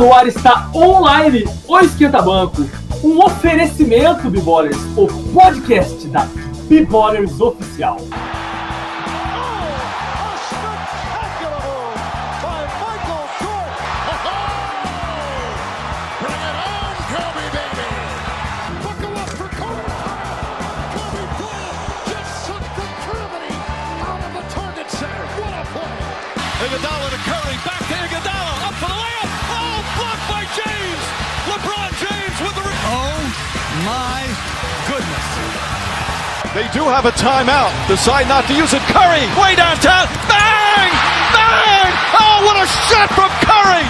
no ar, está online o Esquenta Banco, um oferecimento B-Ballers, o podcast da B-Ballers Oficial. They do have a timeout. Decide not to use it. Curry, way downtown. Bang! Bang! Oh, what a shot from Curry!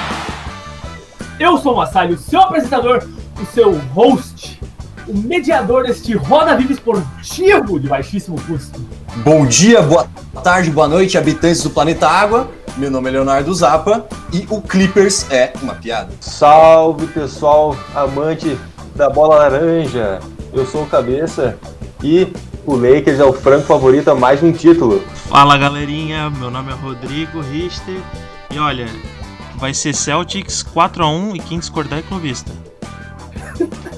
Eu sou o Massalho, seu apresentador, o seu host, o mediador deste Roda Viva esportivo de baixíssimo custo. Bom dia, boa tarde, boa noite, habitantes do planeta Água. Meu nome é Leonardo Zappa e o Clippers é uma piada. Salve pessoal, amante da bola laranja. Eu sou o Cabeça e o Lakers é o franco favorito a mais um título. Fala galerinha, meu nome é Rodrigo Richter e olha, vai ser Celtics 4x1 e quem discordar é clubista.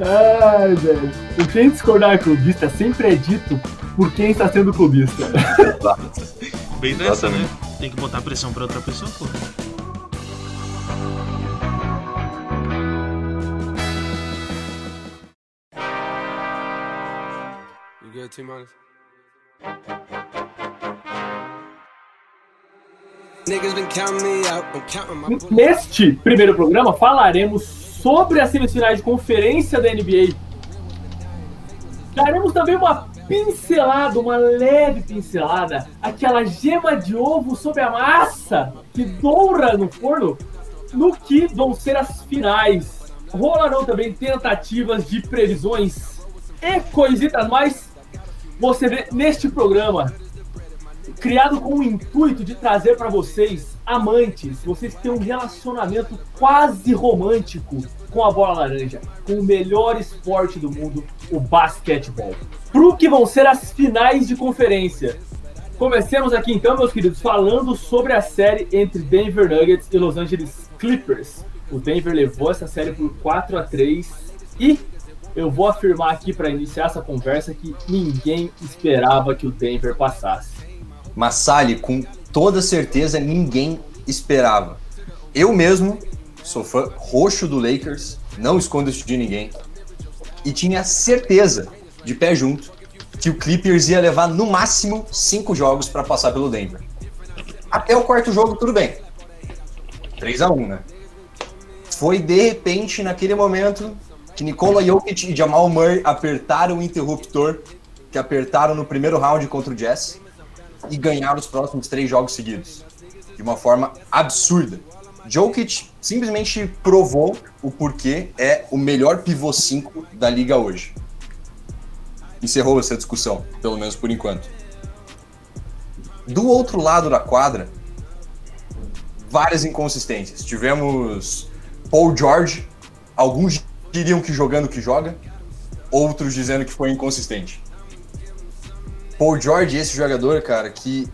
Ai, velho. O quem discordar clubista sempre é dito por quem está sendo clubista. Bem nessa, né? Tem que botar pressão pra outra pessoa, pô. Neste primeiro programa falaremos sobre as semifinais de conferência da NBA. Daremos também uma pincelada, uma leve pincelada, aquela gema de ovo sobre a massa que doura no forno, no que vão ser as finais. Rolarão também tentativas de previsões e coisitas mais você vê neste programa criado com o intuito de trazer para vocês, amantes, vocês que têm um relacionamento quase romântico com a bola laranja, com o melhor esporte do mundo, o basquetebol. Pro que vão ser as finais de conferência. Comecemos aqui então, meus queridos, falando sobre a série entre Denver Nuggets e Los Angeles Clippers. O Denver levou essa série por 4 a 3 e eu vou afirmar aqui para iniciar essa conversa que ninguém esperava que o Denver passasse. Massali, com toda certeza, ninguém esperava. Eu mesmo sou fã roxo do Lakers, não escondo isso de ninguém, e tinha certeza, de pé junto, que o Clippers ia levar no máximo cinco jogos para passar pelo Denver. Até o quarto jogo, tudo bem. 3 a 1 né? Foi de repente, naquele momento, que Nikola Jokic e Jamal Murray apertaram o interruptor que apertaram no primeiro round contra o Jazz e ganharam os próximos três jogos seguidos. De uma forma absurda. Jokic simplesmente provou o porquê é o melhor pivô 5 da liga hoje. Encerrou essa discussão, pelo menos por enquanto. Do outro lado da quadra, várias inconsistências. Tivemos Paul George, alguns diriam que jogando que joga, outros dizendo que foi inconsistente. Paul George, esse jogador, cara, que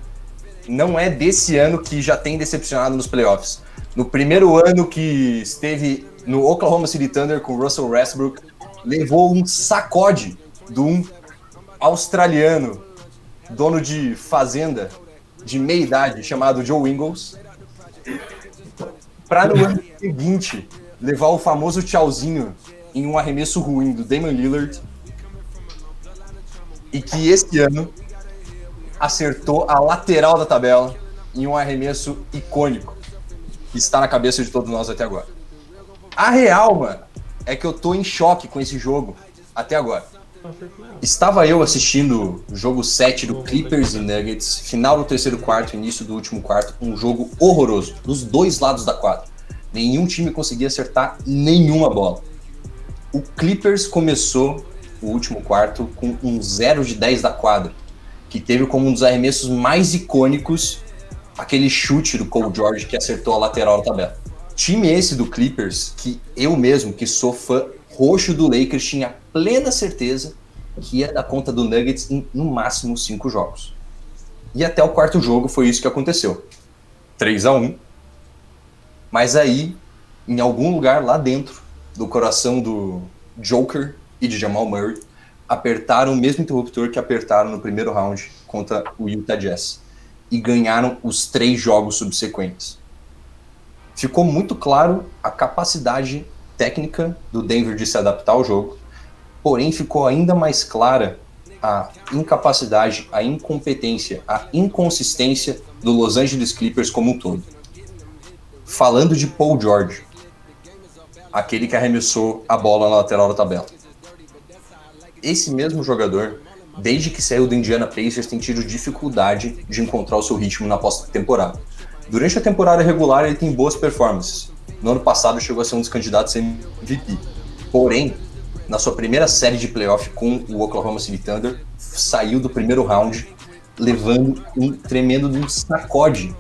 não é desse ano que já tem decepcionado nos playoffs. No primeiro ano que esteve no Oklahoma City Thunder com Russell Westbrook, levou um sacode de um australiano, dono de fazenda de meia idade, chamado Joe Ingles, para no ano seguinte levar o famoso tchauzinho em um arremesso ruim do Damon Lillard e que esse ano acertou a lateral da tabela em um arremesso icônico que está na cabeça de todos nós até agora. A real, mano, é que eu tô em choque com esse jogo até agora. Estava eu assistindo o jogo 7 do Clippers e Nuggets, final do terceiro quarto, início do último quarto, um jogo horroroso, dos dois lados da quadra. Nenhum time conseguia acertar nenhuma bola. O Clippers começou o último quarto com um 0 de 10 da quadra, que teve como um dos arremessos mais icônicos aquele chute do Cole George que acertou a lateral da tabela. Time esse do Clippers que eu mesmo, que sou fã roxo do Lakers, tinha plena certeza que ia dar conta do Nuggets em no máximo cinco jogos. E até o quarto jogo foi isso que aconteceu. 3 a 1 Mas aí, em algum lugar lá dentro do coração do Joker e de Jamal Murray, apertaram o mesmo interruptor que apertaram no primeiro round contra o Utah Jazz e ganharam os três jogos subsequentes. Ficou muito claro a capacidade técnica do Denver de se adaptar ao jogo, porém ficou ainda mais clara a incapacidade, a incompetência, a inconsistência do Los Angeles Clippers como um todo. Falando de Paul George, aquele que arremessou a bola na lateral da tabela. Esse mesmo jogador, desde que saiu do Indiana Pacers, tem tido dificuldade de encontrar o seu ritmo na pós-temporada. Durante a temporada regular, ele tem boas performances. No ano passado, chegou a ser um dos candidatos MVP. Porém, na sua primeira série de playoff com o Oklahoma City Thunder, saiu do primeiro round levando um tremendo sacode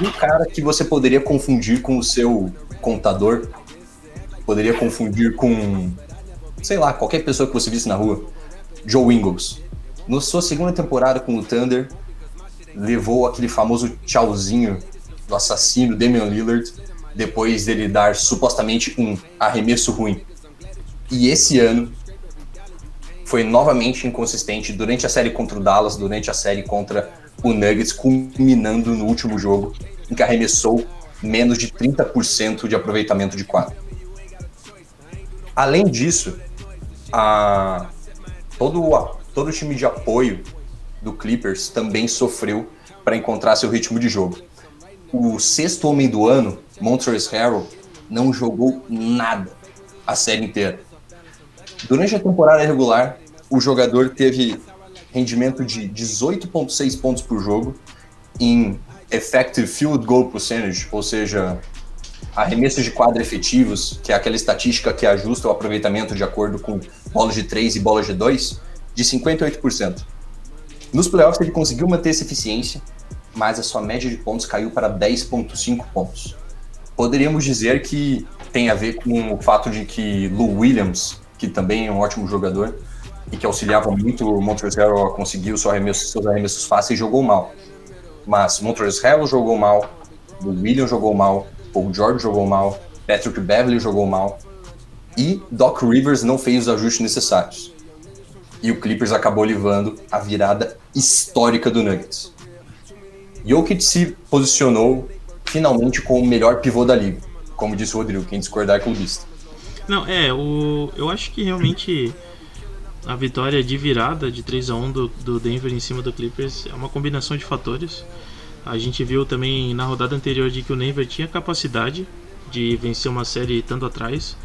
um cara que você poderia confundir com o seu contador, poderia confundir com, sei lá, qualquer pessoa que você visse na rua, Joe Ingles. Na sua segunda temporada com o Thunder, levou aquele famoso tchauzinho do assassino Damian Lillard, depois dele dar supostamente um arremesso ruim. E esse ano foi novamente inconsistente durante a série contra o Dallas, durante a série contra o Nuggets, culminando no último jogo, em que arremessou menos de 30% de aproveitamento de quadro. Além disso, a, todo, o, todo o time de apoio do Clippers também sofreu para encontrar seu ritmo de jogo. O sexto homem do ano, Montrezl Harrell, não jogou nada a série inteira. Durante a temporada regular, o jogador teve rendimento de 18,6 pontos por jogo em effective field goal percentage, ou seja, arremessos de quadra efetivos, que é aquela estatística que ajusta o aproveitamento de acordo com bolas de 3 e bolas de 2, de 58%. Nos playoffs ele conseguiu manter essa eficiência, mas a sua média de pontos caiu para 10,5 pontos. Poderíamos dizer que tem a ver com o fato de que Lou Williams que também é um ótimo jogador e que auxiliava muito o Montrezl a conseguir os seus arremessos, seus arremessos fáceis, jogou mal. Mas Montrezl jogou mal, o William jogou mal, Paul George jogou mal, Patrick Beverly jogou mal e Doc Rivers não fez os ajustes necessários. E o Clippers acabou levando a virada histórica do Nuggets. Jokic se posicionou finalmente como o melhor pivô da liga, como disse o Rodrigo, quem discordar é clubista. Não, é, o, eu acho que realmente a vitória de virada de 3 a 1 do, do Denver em cima do Clippers é uma combinação de fatores. A gente viu também na rodada anterior de que o Denver tinha capacidade de vencer uma série tanto atrás.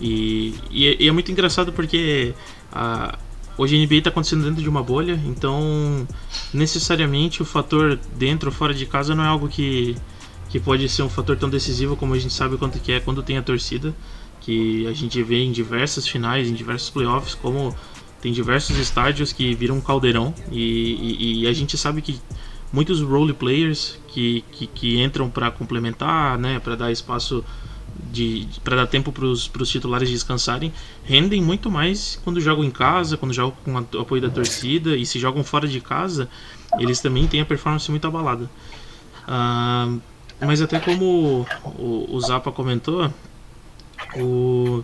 E, e, é, e é muito engraçado porque a, hoje a NBA está acontecendo dentro de uma bolha, então necessariamente o fator dentro ou fora de casa não é algo que, que pode ser um fator tão decisivo como a gente sabe quanto que é quando tem a torcida que a gente vê em diversas finais, em diversos playoffs, como tem diversos estádios que viram um caldeirão e, e, e a gente sabe que muitos role players que, que, que entram para complementar, né, para dar espaço de, para dar tempo para os titulares descansarem, rendem muito mais quando jogam em casa, quando jogam com o apoio da torcida e se jogam fora de casa, eles também têm a performance muito abalada. Uh, mas até como o, o Zapa comentou, o,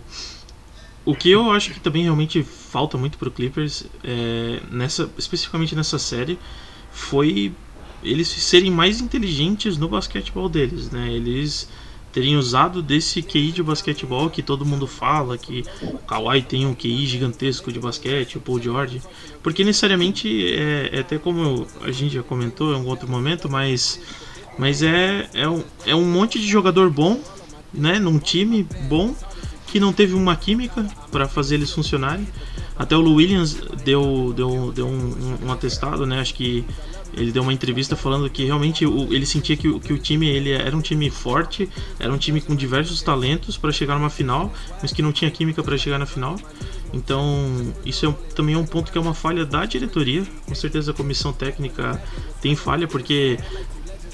o que eu acho que também realmente falta muito pro Clippers, é, nessa, especificamente nessa série, foi eles serem mais inteligentes no basquetebol deles, né? Eles terem usado desse QI de basquetebol que todo mundo fala, que o Kawhi tem um QI gigantesco de basquete, o Paul George, porque necessariamente é, é até como a gente já comentou em um outro momento, mas, mas é, é, um, é um monte de jogador bom né, num time bom que não teve uma química para fazer eles funcionarem. Até o Lou Williams deu, deu, deu um, um, atestado, né? Acho que ele deu uma entrevista falando que realmente o, ele sentia que, o, que o time ele era um time forte, era um time com diversos talentos para chegar numa final, mas que não tinha química para chegar na final. Então, isso é, também é um ponto que é uma falha da diretoria. Com certeza a comissão técnica tem falha, porque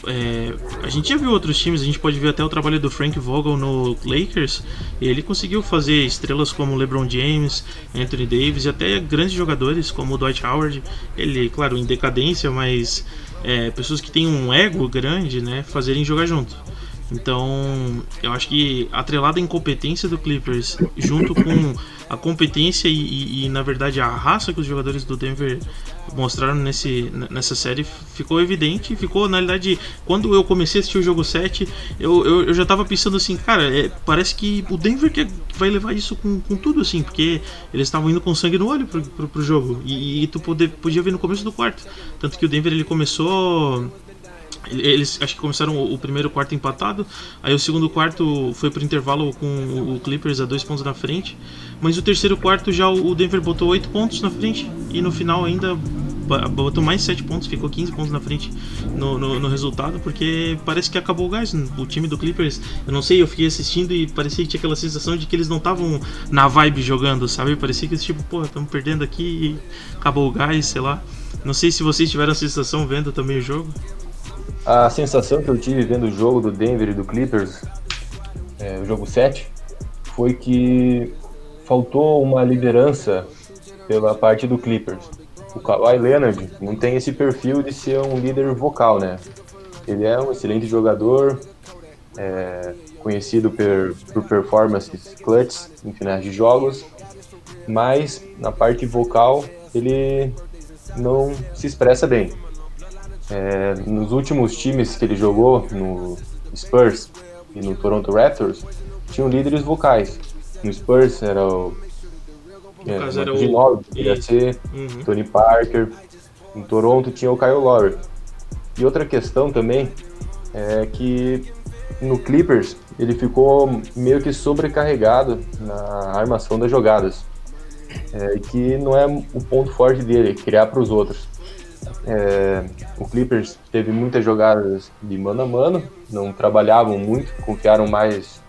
é, a gente já viu outros times, a gente pode ver até o trabalho do Frank Vogel no Lakers. ele conseguiu fazer estrelas como LeBron James, Anthony Davis e até grandes jogadores como o Dwight Howard. Ele, claro, em decadência, mas é, pessoas que têm um ego grande, né, fazerem jogar junto. Então, eu acho que atrelado à incompetência do Clippers, junto com a competência e, e, e, na verdade a raça que os jogadores do Denver mostraram nesse, nessa série ficou evidente. Ficou, na realidade, quando eu comecei a assistir o jogo 7, eu, eu, eu já tava pensando assim, cara, é, parece que o Denver que vai levar isso com, com tudo, assim, porque eles estavam indo com sangue no olho pro, pro, pro jogo. E, e tu poder, podia ver no começo do quarto. Tanto que o Denver ele começou eles acho que começaram o, primeiro quarto empatado, aí o segundo quarto foi pro intervalo com o Clippers a dois pontos na frente, mas o terceiro quarto já o Denver botou oito pontos na frente e no final ainda botou mais sete pontos, ficou 15 pontos na frente no, no, no, resultado, porque parece que acabou o gás. O time do Clippers, eu não sei, eu fiquei assistindo e parecia que tinha aquela sensação de que eles não estavam na vibe jogando, sabe? Parecia que eles tipo, pô, estamos perdendo aqui e acabou o gás, sei lá. Não sei se vocês tiveram a sensação vendo também o jogo. A sensação que eu tive vendo o jogo do Denver e do Clippers, é, o jogo 7, foi que faltou uma liderança pela parte do Clippers. O Kawhi Leonard não tem esse perfil de ser um líder vocal, né? Ele é um excelente jogador, é, conhecido por, por performances clutch em finais de jogos, mas na parte vocal ele não se expressa bem. É, nos últimos times que ele jogou, no Spurs e no Toronto Raptors, tinham líderes vocais. No Spurs era o. É, caso era o. ser, Uhum. Tony Parker. Em Toronto tinha o Kyle Lowry. E outra questão também é que no Clippers ele ficou meio que sobrecarregado na armação das jogadas. É, que não é o ponto forte dele, criar para os outros. É, o Clippers teve muitas jogadas de mano a mano, não trabalhavam muito, confiaram mais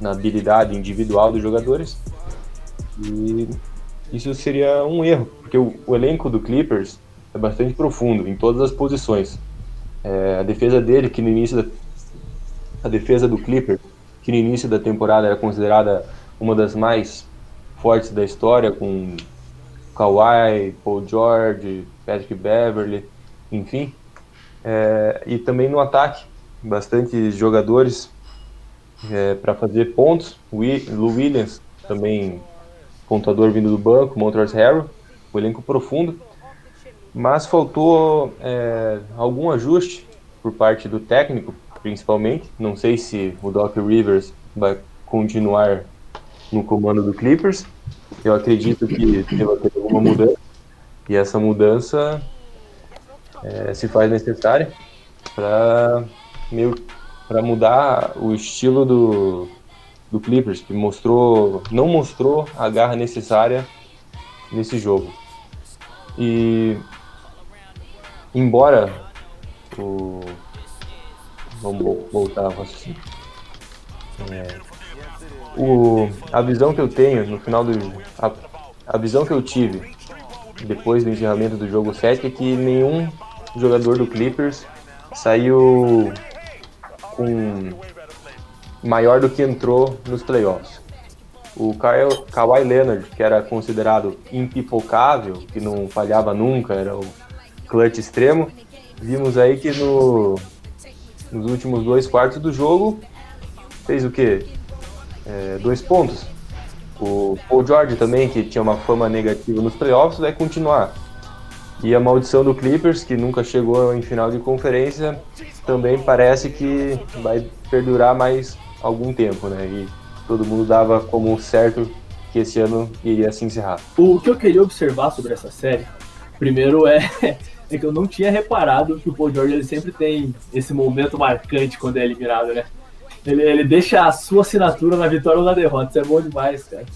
na habilidade individual dos jogadores. E isso seria um erro, porque o, o elenco do Clippers é bastante profundo em todas as posições. É, a defesa dele, que no início da, a defesa do Clippers, que no início da temporada era considerada uma das mais fortes da história, com Kawhi, Paul George, Patrick Beverly, enfim. É, e também no ataque, bastante jogadores é, para fazer pontos. Lou Williams, também pontuador vindo do banco, Montrezl Harrell, o elenco profundo. Mas faltou é, algum ajuste por parte do técnico, principalmente. Não sei se o Doc Rivers vai continuar no comando do Clippers. Eu acredito que deva ter alguma mudança. E essa mudança é, se faz necessária para meio para mudar o estilo do, do Clippers, que mostrou não mostrou a garra necessária nesse jogo. E embora o vamos voltar ao. É, o, a visão que eu tenho no final do. A, a visão que eu tive depois do encerramento do jogo 7 é que nenhum jogador do Clippers saiu com maior do que entrou nos playoffs. O Kawhi Leonard, que era considerado impipocável, que não falhava nunca, era o clutch extremo, vimos aí que no, nos últimos dois quartos do jogo fez o quê? É, dois pontos. O Paul George também, que tinha uma fama negativa nos playoffs, vai continuar. E a maldição do Clippers, que nunca chegou em final de conferência, também parece que vai perdurar mais algum tempo, né? E todo mundo dava como certo que esse ano iria se encerrar. O que eu queria observar sobre essa série, primeiro é, é que eu não tinha reparado que o Paul George ele sempre tem esse momento marcante quando é eliminado, né? Ele, ele deixa a sua assinatura na vitória ou na derrota. Isso é bom demais, cara.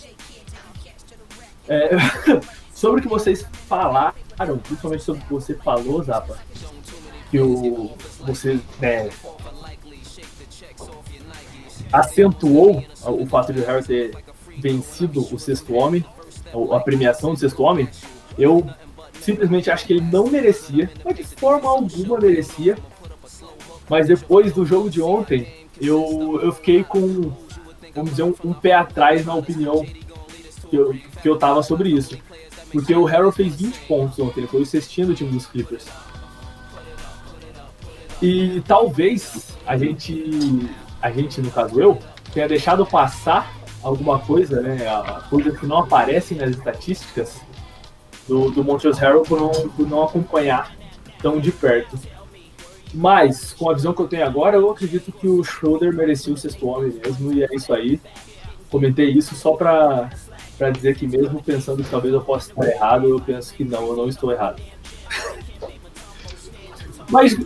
É, sobre o que vocês falaram, principalmente sobre o que você falou, Zapa, que o, você né, acentuou o fato de o Harry ter vencido o sexto homem, a premiação do sexto homem, eu simplesmente acho que ele não merecia, mas de forma alguma merecia. Mas depois do jogo de ontem, eu, eu fiquei com, vamos dizer, um, um pé atrás na opinião que eu, que eu tava sobre isso. Porque o Harrell fez 20 pontos ontem, foi o cestinho do time dos Clippers. E talvez a gente a gente, no caso eu, tenha deixado passar alguma coisa, né? A coisa que não aparece nas estatísticas do, do Montrezl Harrell por não, por não acompanhar tão de perto. Mas, com a visão que eu tenho agora, eu acredito que o Schroeder merecia o sexto homem mesmo, e é isso aí. Comentei isso só pra, pra dizer que mesmo pensando que talvez eu possa estar errado, eu penso que não, eu não estou errado. mas,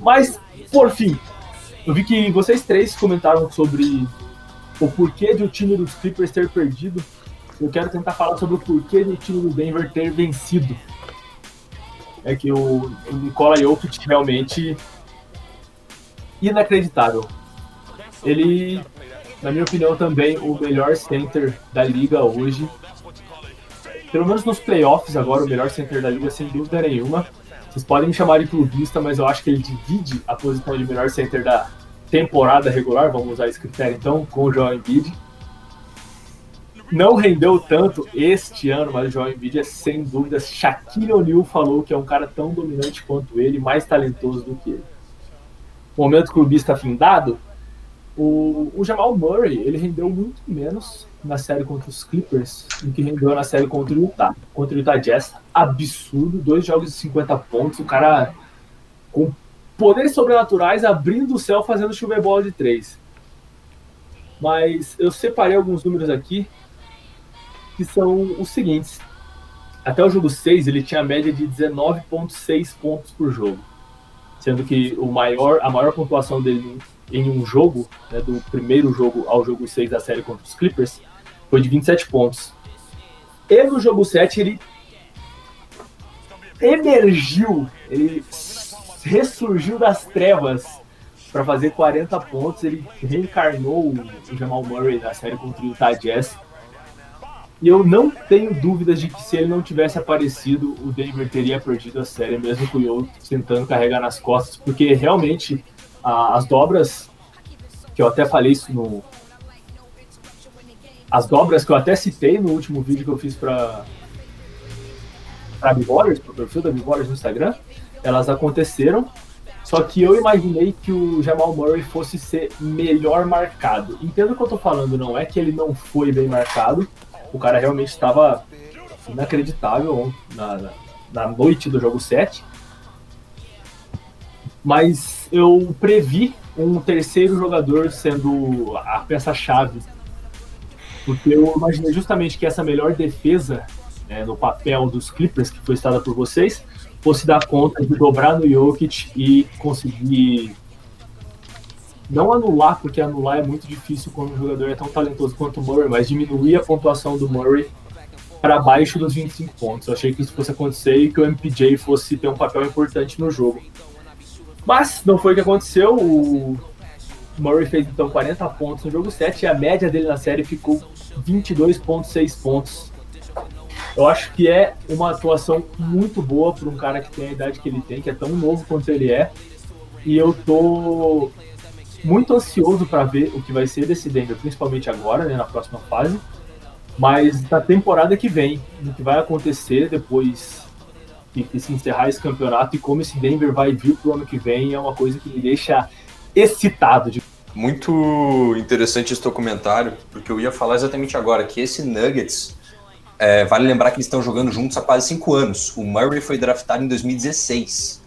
mas, por fim, eu vi que vocês três comentaram sobre o porquê de o time dos Clippers ter perdido. Eu quero tentar falar sobre o porquê do time do Denver ter vencido. É que o, o Nikola Jokic realmente inacreditável. Ele, na minha opinião, também o melhor center da liga hoje. Pelo menos nos playoffs agora, o melhor center da liga, sem dúvida nenhuma. Vocês podem me chamar de clubista, mas eu acho que ele divide a posição de melhor center da temporada regular, vamos usar esse critério então, com o Joel Embiid. Não rendeu tanto este ano, mas o Joel Embiid é sem dúvida. Shaquille O'Neal falou que é um cara tão dominante quanto ele, mais talentoso do que ele momento clubista findado, o, o Jamal Murray ele rendeu muito menos na série contra os Clippers do que rendeu na série contra o Utah. Contra o Utah Jazz, absurdo, dois jogos de 50 pontos, o cara com poderes sobrenaturais abrindo o céu fazendo chover bola de três. Mas eu separei alguns números aqui que são os seguintes. Até o jogo 6 ele tinha média de 19.6 pontos por jogo sendo que o maior, a maior pontuação dele em um jogo, né, do primeiro jogo ao jogo 6 da série contra os Clippers, foi de 27 pontos. E no jogo 7 ele emergiu, ele ressurgiu das trevas para fazer 40 pontos. Ele reencarnou o Jamal Murray na série contra o Utah Jazz e eu não tenho dúvidas de que se ele não tivesse aparecido, o Denver teria perdido a série, mesmo com o Yo tentando carregar nas costas, porque realmente a, as dobras, que eu até falei isso no. As dobras que eu até citei no último vídeo que eu fiz para para Bigorers, para o perfil da Bigorers no Instagram, elas aconteceram. Só que eu imaginei que o Jamal Murray fosse ser melhor marcado. Entendo o que eu tô falando, não é que ele não foi bem marcado, o cara realmente estava inacreditável na, na noite do jogo 7. Mas eu previ um terceiro jogador sendo a peça-chave. Porque eu imaginei justamente que essa melhor defesa né, no papel dos Clippers, que foi citada por vocês, fosse dar conta de dobrar no Jokic e conseguir não anular, porque anular é muito difícil quando um jogador é tão talentoso quanto o Murray, mas diminuir a pontuação do Murray para baixo dos 25 pontos. Eu achei que isso fosse acontecer e que o MPJ fosse ter um papel importante no jogo. Mas não foi o que aconteceu. O Murray fez então 40 pontos no jogo 7 e a média dele na série ficou 22,6 pontos. Eu acho que é uma atuação muito boa para um cara que tem a idade que ele tem, que é tão novo quanto ele é. E eu tô muito ansioso para ver o que vai ser desse Denver, principalmente agora, né, na próxima fase. Mas na temporada que vem, o que vai acontecer depois de se encerrar esse campeonato e como esse Denver vai vir pro ano que vem é uma coisa que me deixa excitado. De... Muito interessante esse teu comentário, porque eu ia falar exatamente agora que esse Nuggets, é, vale lembrar que eles estão jogando juntos há quase cinco anos. O Murray foi draftado em 2016.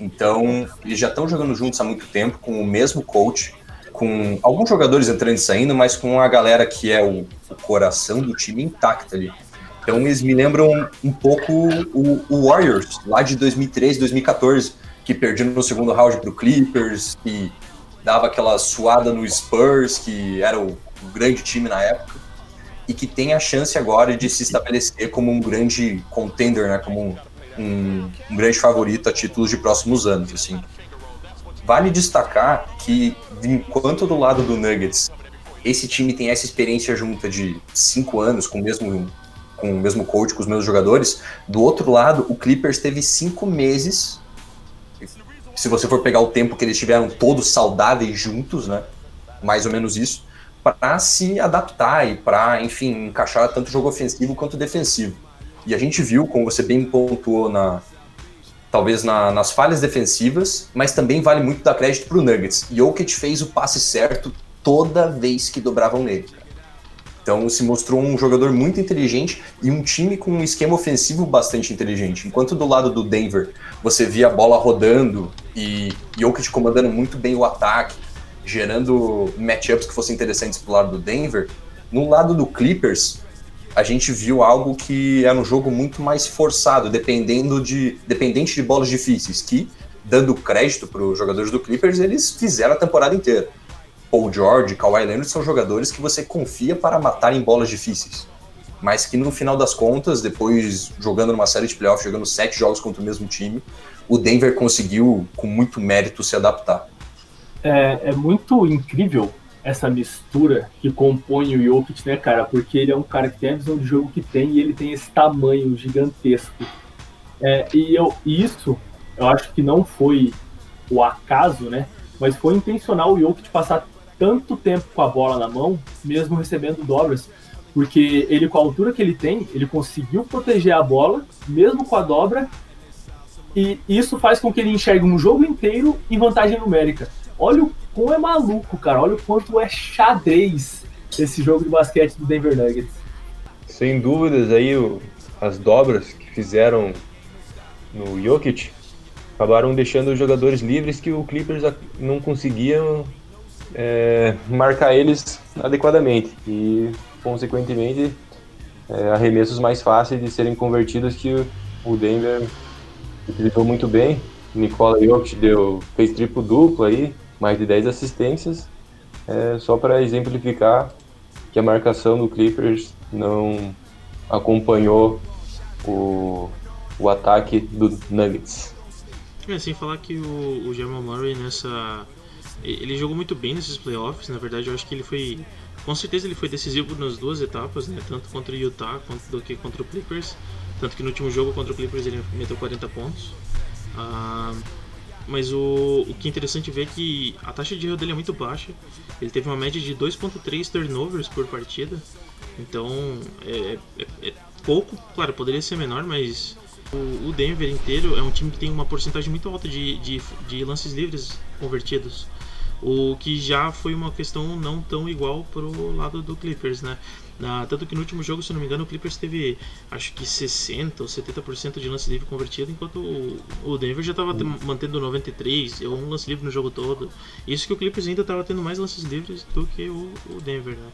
Então, eles já estão jogando juntos há muito tempo, com o mesmo coach, com alguns jogadores entrando e saindo, mas com a galera que é o, o coração do time intacto ali. Então, eles me lembram um pouco o, o Warriors, lá de 2013, 2014, que perdiam no segundo round para o Clippers, que dava aquela suada no Spurs, que era o, o grande time na época, e que tem a chance agora de se estabelecer como um grande contender, né, como um, um, grande favorito a títulos de próximos anos. Assim. Vale destacar que, enquanto do lado do Nuggets, esse time tem essa experiência junta de cinco anos com o mesmo, com o mesmo coach, com os mesmos jogadores, do outro lado, o Clippers teve cinco meses. Se você for pegar o tempo que eles estiveram todos saudáveis juntos, né? Mais ou menos isso, para se adaptar e para, enfim, encaixar tanto jogo ofensivo quanto defensivo. E a gente viu, como você bem pontuou na talvez na, nas falhas defensivas, mas também vale muito dar crédito para o Nuggets. Jokic fez o passe certo toda vez que dobravam nele. Então se mostrou um jogador muito inteligente e um time com um esquema ofensivo bastante inteligente. Enquanto do lado do Denver você via a bola rodando e Jokic comandando muito bem o ataque, gerando matchups que fossem interessantes pro lado do Denver, no lado do Clippers a gente viu algo que era um jogo muito mais forçado, dependendo de, dependente de bolas difíceis, que, dando crédito para os jogadores do Clippers, eles fizeram a temporada inteira. Paul George, Kawhi Leonard são jogadores que você confia para matar em bolas difíceis. Mas que no final das contas, depois jogando numa série de playoffs, jogando sete jogos contra o mesmo time, o Denver conseguiu, com muito mérito, se adaptar. É, é muito incrível essa mistura que compõe o Jokic, né, cara? Porque ele é um cara que tem a visão de jogo que tem e ele tem esse tamanho gigantesco. É, e eu, isso, eu acho que não foi o acaso, né? Mas foi intencional o Jokic passar tanto tempo com a bola na mão, mesmo recebendo dobras, porque ele, com a altura que ele tem, ele conseguiu proteger a bola, mesmo com a dobra, e isso faz com que ele enxergue um jogo inteiro em vantagem numérica. Olha o quão é maluco, cara. Olha o quanto é xadrez esse jogo de basquete do Denver Nuggets. Sem dúvidas, aí as dobras que fizeram no Jokic acabaram deixando os jogadores livres que o Clippers não conseguiam é, marcar eles adequadamente e, consequentemente, é, arremessos mais fáceis de serem convertidos que o Denver utilizou muito bem. Nicola Jokic deu, fez triplo duplo aí, mais de 10 assistências, é, só para exemplificar que a marcação do Clippers não acompanhou o, o ataque do Nuggets. É, sem falar que o, o Jamal Murray nessa. Ele jogou muito bem nesses playoffs, na verdade eu acho que ele foi. Com certeza ele foi decisivo nas duas etapas, né? Tanto contra o Utah quanto do que contra o Clippers. Tanto que no último jogo contra o Clippers ele meteu 40 pontos. Ah, mas o, o que é interessante ver é que a taxa de erro dele é muito baixa. Ele teve uma média de 2.3 turnovers por partida. Então é, é, é, pouco, claro, poderia ser menor, mas o, o, Denver inteiro é um time que tem uma porcentagem muito alta de, de, de lances livres convertidos. O que já foi uma questão não tão igual pro lado do Clippers, né? Na, tanto que no último jogo, se não me engano, o Clippers teve acho que 60 ou 70% de lance livre convertido, enquanto o, Denver já estava uhum. mantendo 93, ou um lance livre no jogo todo. Isso que o Clippers ainda estava tendo mais lances livres do que o, o Denver, né?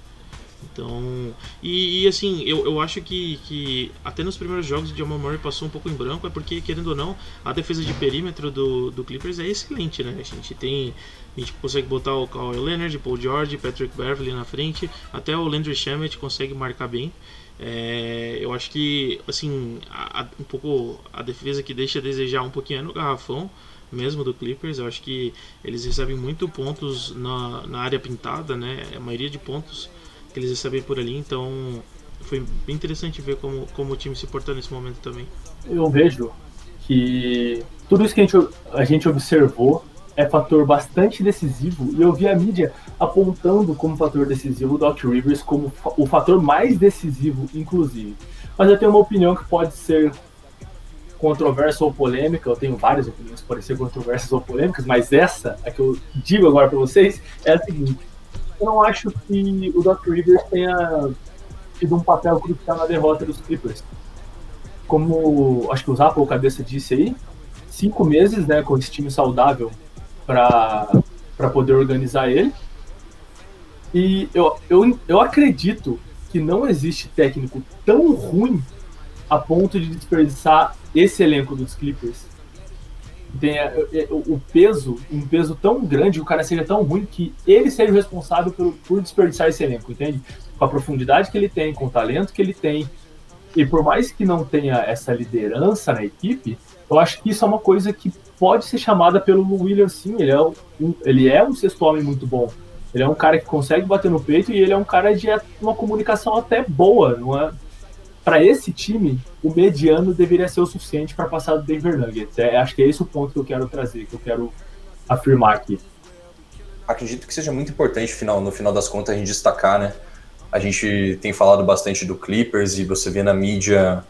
Então, e, e, assim, eu, eu acho que, que até nos primeiros jogos o Jamal Murray passou um pouco em branco, é porque, querendo ou não, a defesa de perímetro do, do Clippers é excelente, né? A gente tem. A gente consegue botar o Kawhi Leonard, Paul George, Patrick Beverly na frente, até o Landry Shamet consegue marcar bem. É, eu acho que, assim, a, a, um pouco a defesa que deixa a desejar um pouquinho é no garrafão mesmo do Clippers. Eu acho que eles recebem muito pontos na, na área pintada, né? A maioria de pontos que eles recebem por ali, então foi bem interessante ver como, como o time se portou nesse momento também. Eu vejo que tudo isso que a gente, a gente observou é fator bastante decisivo e eu vi a mídia apontando como fator decisivo o Doc Rivers como o fator mais decisivo, inclusive. Mas eu tenho uma opinião que pode ser controversa ou polêmica, eu tenho várias opiniões que podem ser controversas ou polêmicas, mas essa, a que eu digo agora para vocês, é a seguinte eu não acho que o Doc Rivers tenha tido um papel crucial na derrota dos Clippers. Como acho que o Zapo, cabeça disse aí, cinco meses né, com esse time saudável para poder organizar ele. E eu, eu, eu acredito que não existe técnico tão ruim a ponto de desperdiçar esse elenco dos Clippers tenha é, é, o peso, um peso tão grande, o cara seja tão ruim que ele seja o responsável por, por desperdiçar esse elenco, entende? Com a profundidade que ele tem, com o talento que ele tem. E por mais que não tenha essa liderança na equipe, eu acho que isso é uma coisa que pode ser chamada pelo William sim. Ele é um, ele é um sexto homem muito bom. Ele é um cara que consegue bater no peito e ele é um cara de uma comunicação até boa, não é? Para esse time, o mediano deveria ser o suficiente para passar do Denver Nuggets. É, acho que é esse o ponto que eu quero trazer, que eu quero afirmar aqui. Acredito que seja muito importante final, no final das contas a gente destacar, né? A gente tem falado bastante do Clippers e você vê na mídia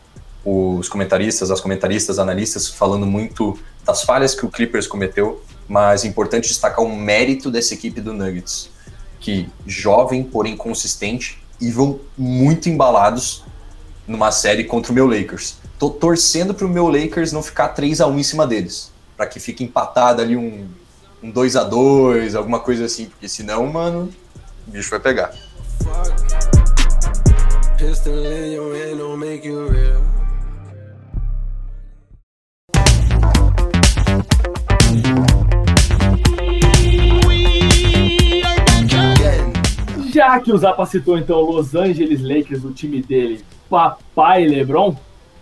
os comentaristas, as comentaristas, analistas falando muito das falhas que o Clippers cometeu, mas é importante destacar o mérito dessa equipe do Nuggets. que jovem, porém consistente, e vão muito embalados numa série contra o meu Lakers. Tô torcendo pro meu Lakers não ficar 3 a 1 em cima deles, para que fique empatado ali um um 2 a 2 alguma coisa assim, porque senão, mano, o bicho vai pegar. Já que o Zapa citou então Los Angeles Lakers, o time dele, Papai LeBron,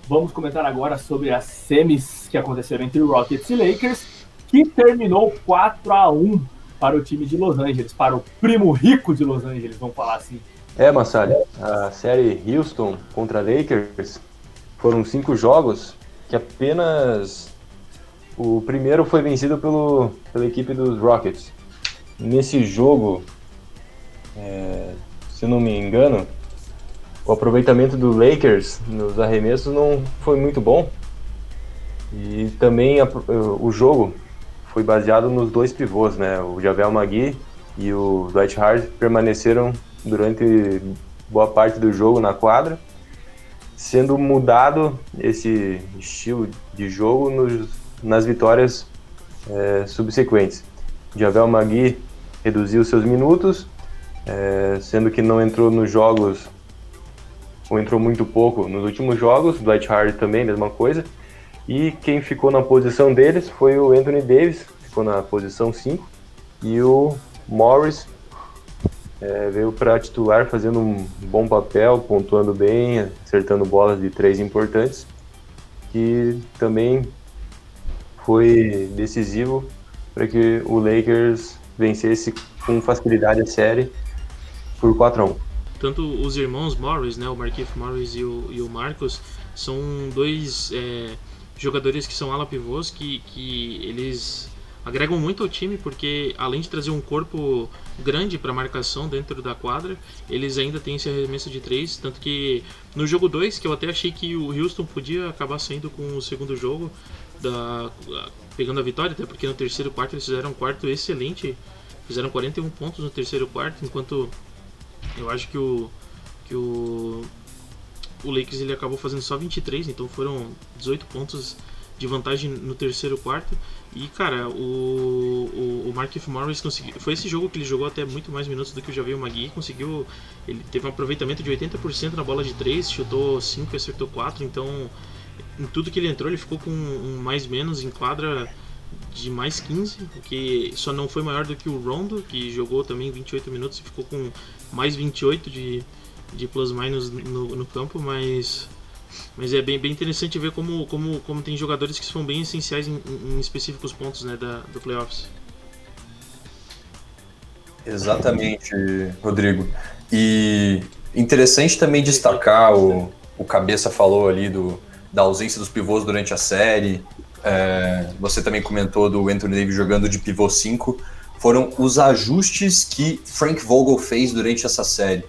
vamos comentar agora sobre as semis que aconteceram entre Rockets e Lakers, que terminou 4 a 1 para o time de Los Angeles, para o primo rico de Los Angeles, vamos falar assim. É, Massali, a série Houston contra Lakers foram cinco jogos que apenas o primeiro foi vencido pelo, pela equipe dos Rockets. Nesse jogo, é, se não me engano, o aproveitamento do Lakers nos arremessos não foi muito bom. E também a- o jogo foi baseado nos dois pivôs, né? O Javel Magui e o Dwight Howard permaneceram durante boa parte do jogo na quadra, sendo mudado esse estilo de jogo nos, nas vitórias é, subsequentes. Javel Magui reduziu seus minutos, é, sendo que não entrou nos jogos ou entrou muito pouco nos últimos jogos. Dwight Howard também, mesma coisa. E quem ficou na posição deles foi o Anthony Davis, ficou na posição 5, e o Morris é, veio para titular fazendo um bom papel, pontuando bem, acertando bolas de três importantes, que também foi decisivo para que o Lakers vencesse com facilidade a série por 4 a 1. Tanto os irmãos Morris, né, o Marquinhos Morris e o, e o Marcos, são dois é, jogadores que são ala pivôs que, que eles agregam muito ao time porque além de trazer um corpo grande para marcação dentro da quadra, eles ainda têm esse arremesso de três, tanto que no jogo 2, que eu até achei que o Houston podia acabar saindo com o segundo jogo da pegando a vitória, até porque no terceiro quarto eles fizeram um quarto excelente, fizeram 41 pontos no terceiro quarto, enquanto eu acho que o que o o Lakers ele acabou fazendo só 23, então foram 18 pontos de vantagem no terceiro quarto. E cara, o, o, o Markif Morris conseguiu. Foi esse jogo que ele jogou até muito mais minutos do que o Javier Magui. Conseguiu. Ele teve um aproveitamento de 80% na bola de 3, chutou 5 e acertou 4. Então, em tudo que ele entrou, ele ficou com um mais menos em quadra de mais 15, o que só não foi maior do que o Rondo, que jogou também 28 minutos e ficou com mais 28 de, de plus-minus no, no campo, mas, mas é bem, bem interessante ver como, como, como tem jogadores que são bem essenciais em, em específicos pontos né, da, do playoffs. Exatamente, Rodrigo. E interessante também destacar, o, o Cabeça falou ali do, da ausência dos pivôs durante a série. É, você também comentou do Anthony Davis jogando de pivô 5. Foram os ajustes que Frank Vogel fez durante essa série.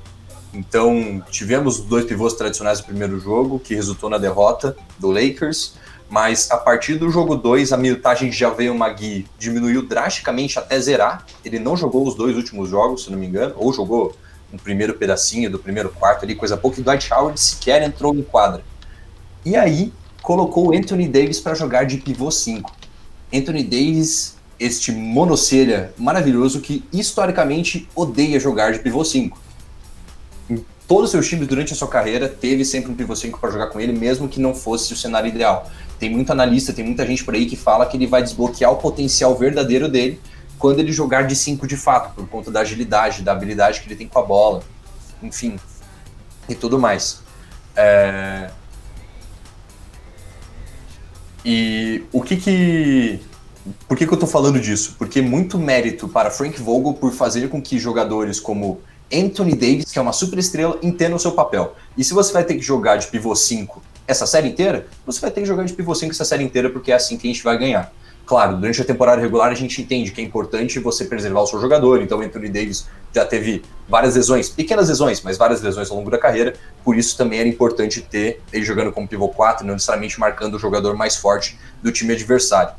Então, tivemos dois pivôs tradicionais no primeiro jogo, que resultou na derrota do Lakers. Mas a partir do jogo 2, a minutagem de Javel Magui diminuiu drasticamente até zerar. Ele não jogou os dois últimos jogos, se não me engano, ou jogou um primeiro pedacinho do primeiro quarto ali, coisa pouca, e Dwight Howard sequer entrou em quadra. E aí, colocou Anthony Davis para jogar de pivô 5. Anthony Davis, este monocelha maravilhoso que historicamente odeia jogar de pivô 5. Em todos os seus times durante a sua carreira, teve sempre um pivô 5 para jogar com ele, mesmo que não fosse o cenário ideal. Tem muito analista, tem muita gente por aí que fala que ele vai desbloquear o potencial verdadeiro dele quando ele jogar de 5 de fato, por conta da agilidade, da habilidade que ele tem com a bola, enfim, e tudo mais. É... E o que que. Por que, que eu tô falando disso? Porque muito mérito para Frank Vogel por fazer com que jogadores como Anthony Davis, que é uma super estrela, entendam o seu papel. E se você vai ter que jogar de pivô 5 essa série inteira, você vai ter que jogar de pivô 5 essa série inteira, porque é assim que a gente vai ganhar. Claro, durante a temporada regular a gente entende que é importante você preservar o seu jogador, então Anthony Davis já teve várias lesões, pequenas lesões, mas várias lesões ao longo da carreira, por isso também era importante ter ele jogando como pivô 4, não necessariamente marcando o jogador mais forte do time adversário.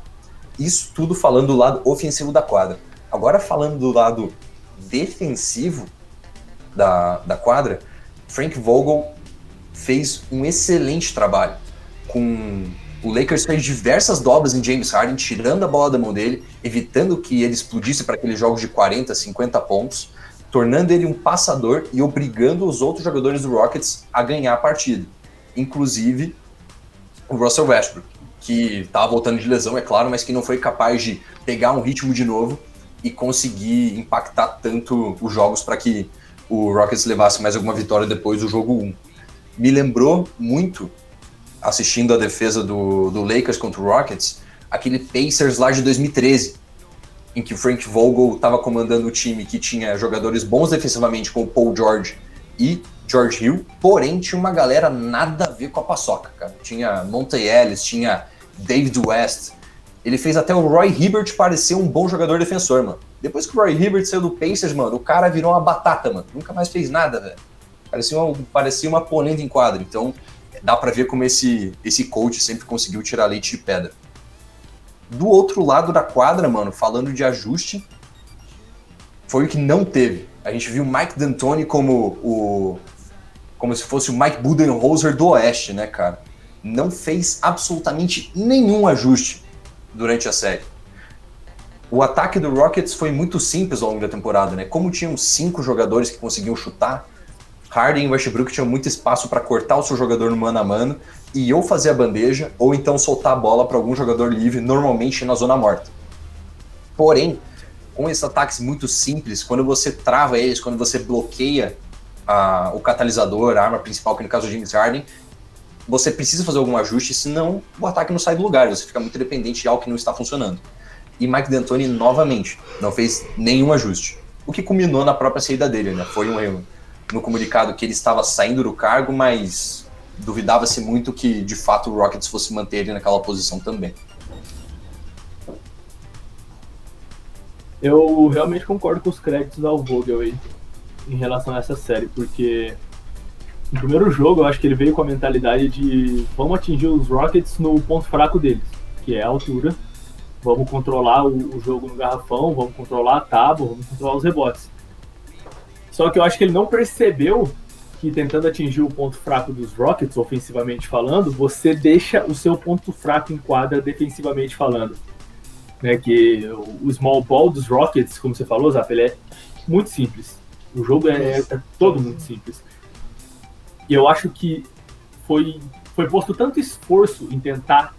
Isso tudo falando do lado ofensivo da quadra. Agora falando do lado defensivo da, da quadra, Frank Vogel fez um excelente trabalho. Com o Lakers fez diversas dobras em James Harden, tirando a bola da mão dele, evitando que ele explodisse para aqueles jogos de 40, 50 pontos, tornando ele um passador e obrigando os outros jogadores do Rockets a ganhar a partida. Inclusive o Russell Westbrook, que estava voltando de lesão, é claro, mas que não foi capaz de pegar um ritmo de novo e conseguir impactar tanto os jogos para que o Rockets levasse mais alguma vitória depois do jogo 1. Me lembrou muito, assistindo a defesa do, do Lakers contra o Rockets, aquele Pacers lá de 2013, em que o Frank Vogel estava comandando o time que tinha jogadores bons defensivamente, como Paul George e George Hill, porém tinha uma galera nada a ver com a paçoca, cara. Tinha Monte Ellis, tinha David West. Ele fez até o Roy Hibbert parecer um bom jogador defensor, mano. Depois que o Roy Hibbert saiu do Pacers, mano, o cara virou uma batata, mano. Nunca mais fez nada, velho. Parecia uma, parecia uma polenta em quadro. Então, dá para ver como esse, esse coach sempre conseguiu tirar leite de pedra. Do outro lado da quadra, mano, falando de ajuste, foi o que não teve. A gente viu Mike D'Antoni como o como se fosse o Mike Budenholzer do Oeste, né, cara? Não fez absolutamente nenhum ajuste durante a série. O ataque do Rockets foi muito simples ao longo da temporada, né? Como tinham cinco jogadores que conseguiam chutar, Harden e Westbrook tinham muito espaço para cortar o seu jogador no mano a mano e ou fazer a bandeja ou então soltar a bola para algum jogador livre, normalmente na zona morta. Porém, com esses ataques muito simples, quando você trava eles, quando você bloqueia a, o catalisador, a arma principal, que no caso do James Harden, você precisa fazer algum ajuste, senão o ataque não sai do lugar, você fica muito dependente de algo que não está funcionando. E Mike D'Antoni, novamente, não fez nenhum ajuste. O que culminou na própria saída dele, né? Foi um erro no comunicado que ele estava saindo do cargo, mas duvidava-se muito que, de fato, o Rockets fosse manter ele naquela posição também. Eu realmente concordo com os créditos ao Vogel aí em relação a essa série, porque no primeiro jogo eu acho que ele veio com a mentalidade de vamos atingir os Rockets no ponto fraco deles, que é a altura. Vamos controlar o, o jogo no garrafão, vamos controlar a tábua, vamos controlar os rebotes. Só que eu acho que ele não percebeu que tentando atingir o ponto fraco dos Rockets, ofensivamente falando, você deixa o seu ponto fraco em quadra defensivamente falando. Né, que o small ball dos Rockets, como você falou, Zap, ele é muito simples. O jogo é, é todo muito simples. E eu acho que foi, foi posto tanto esforço em tentar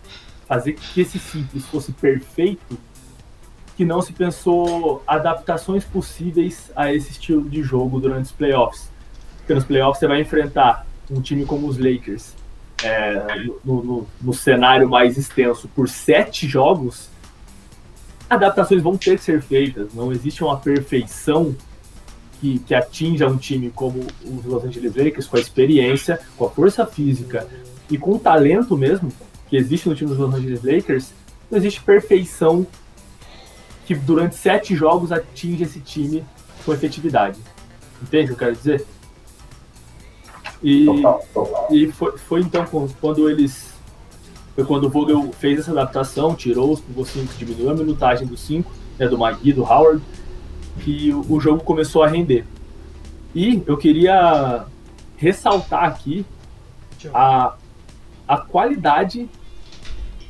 fazer que esse simples fosse perfeito que não se pensou adaptações possíveis a esse estilo de jogo durante os playoffs. Porque nos playoffs você vai enfrentar um time como os Lakers é, no, no, no, cenário mais extenso por sete jogos, adaptações vão ter que ser feitas. Não existe uma perfeição que, que atinja um time como os Los Angeles Lakers, com a experiência, com a força física e com o talento mesmo que existe no time dos Los Angeles Lakers, não existe perfeição que durante sete jogos atinge esse time com efetividade. Entende o que eu quero dizer? E, e foi, foi então quando eles. Foi quando o Vogel fez essa adaptação, tirou os pivô 5, diminuiu a minutagem do 5, né, do Magui, do Howard, que o jogo começou a render. E eu queria ressaltar aqui a, a qualidade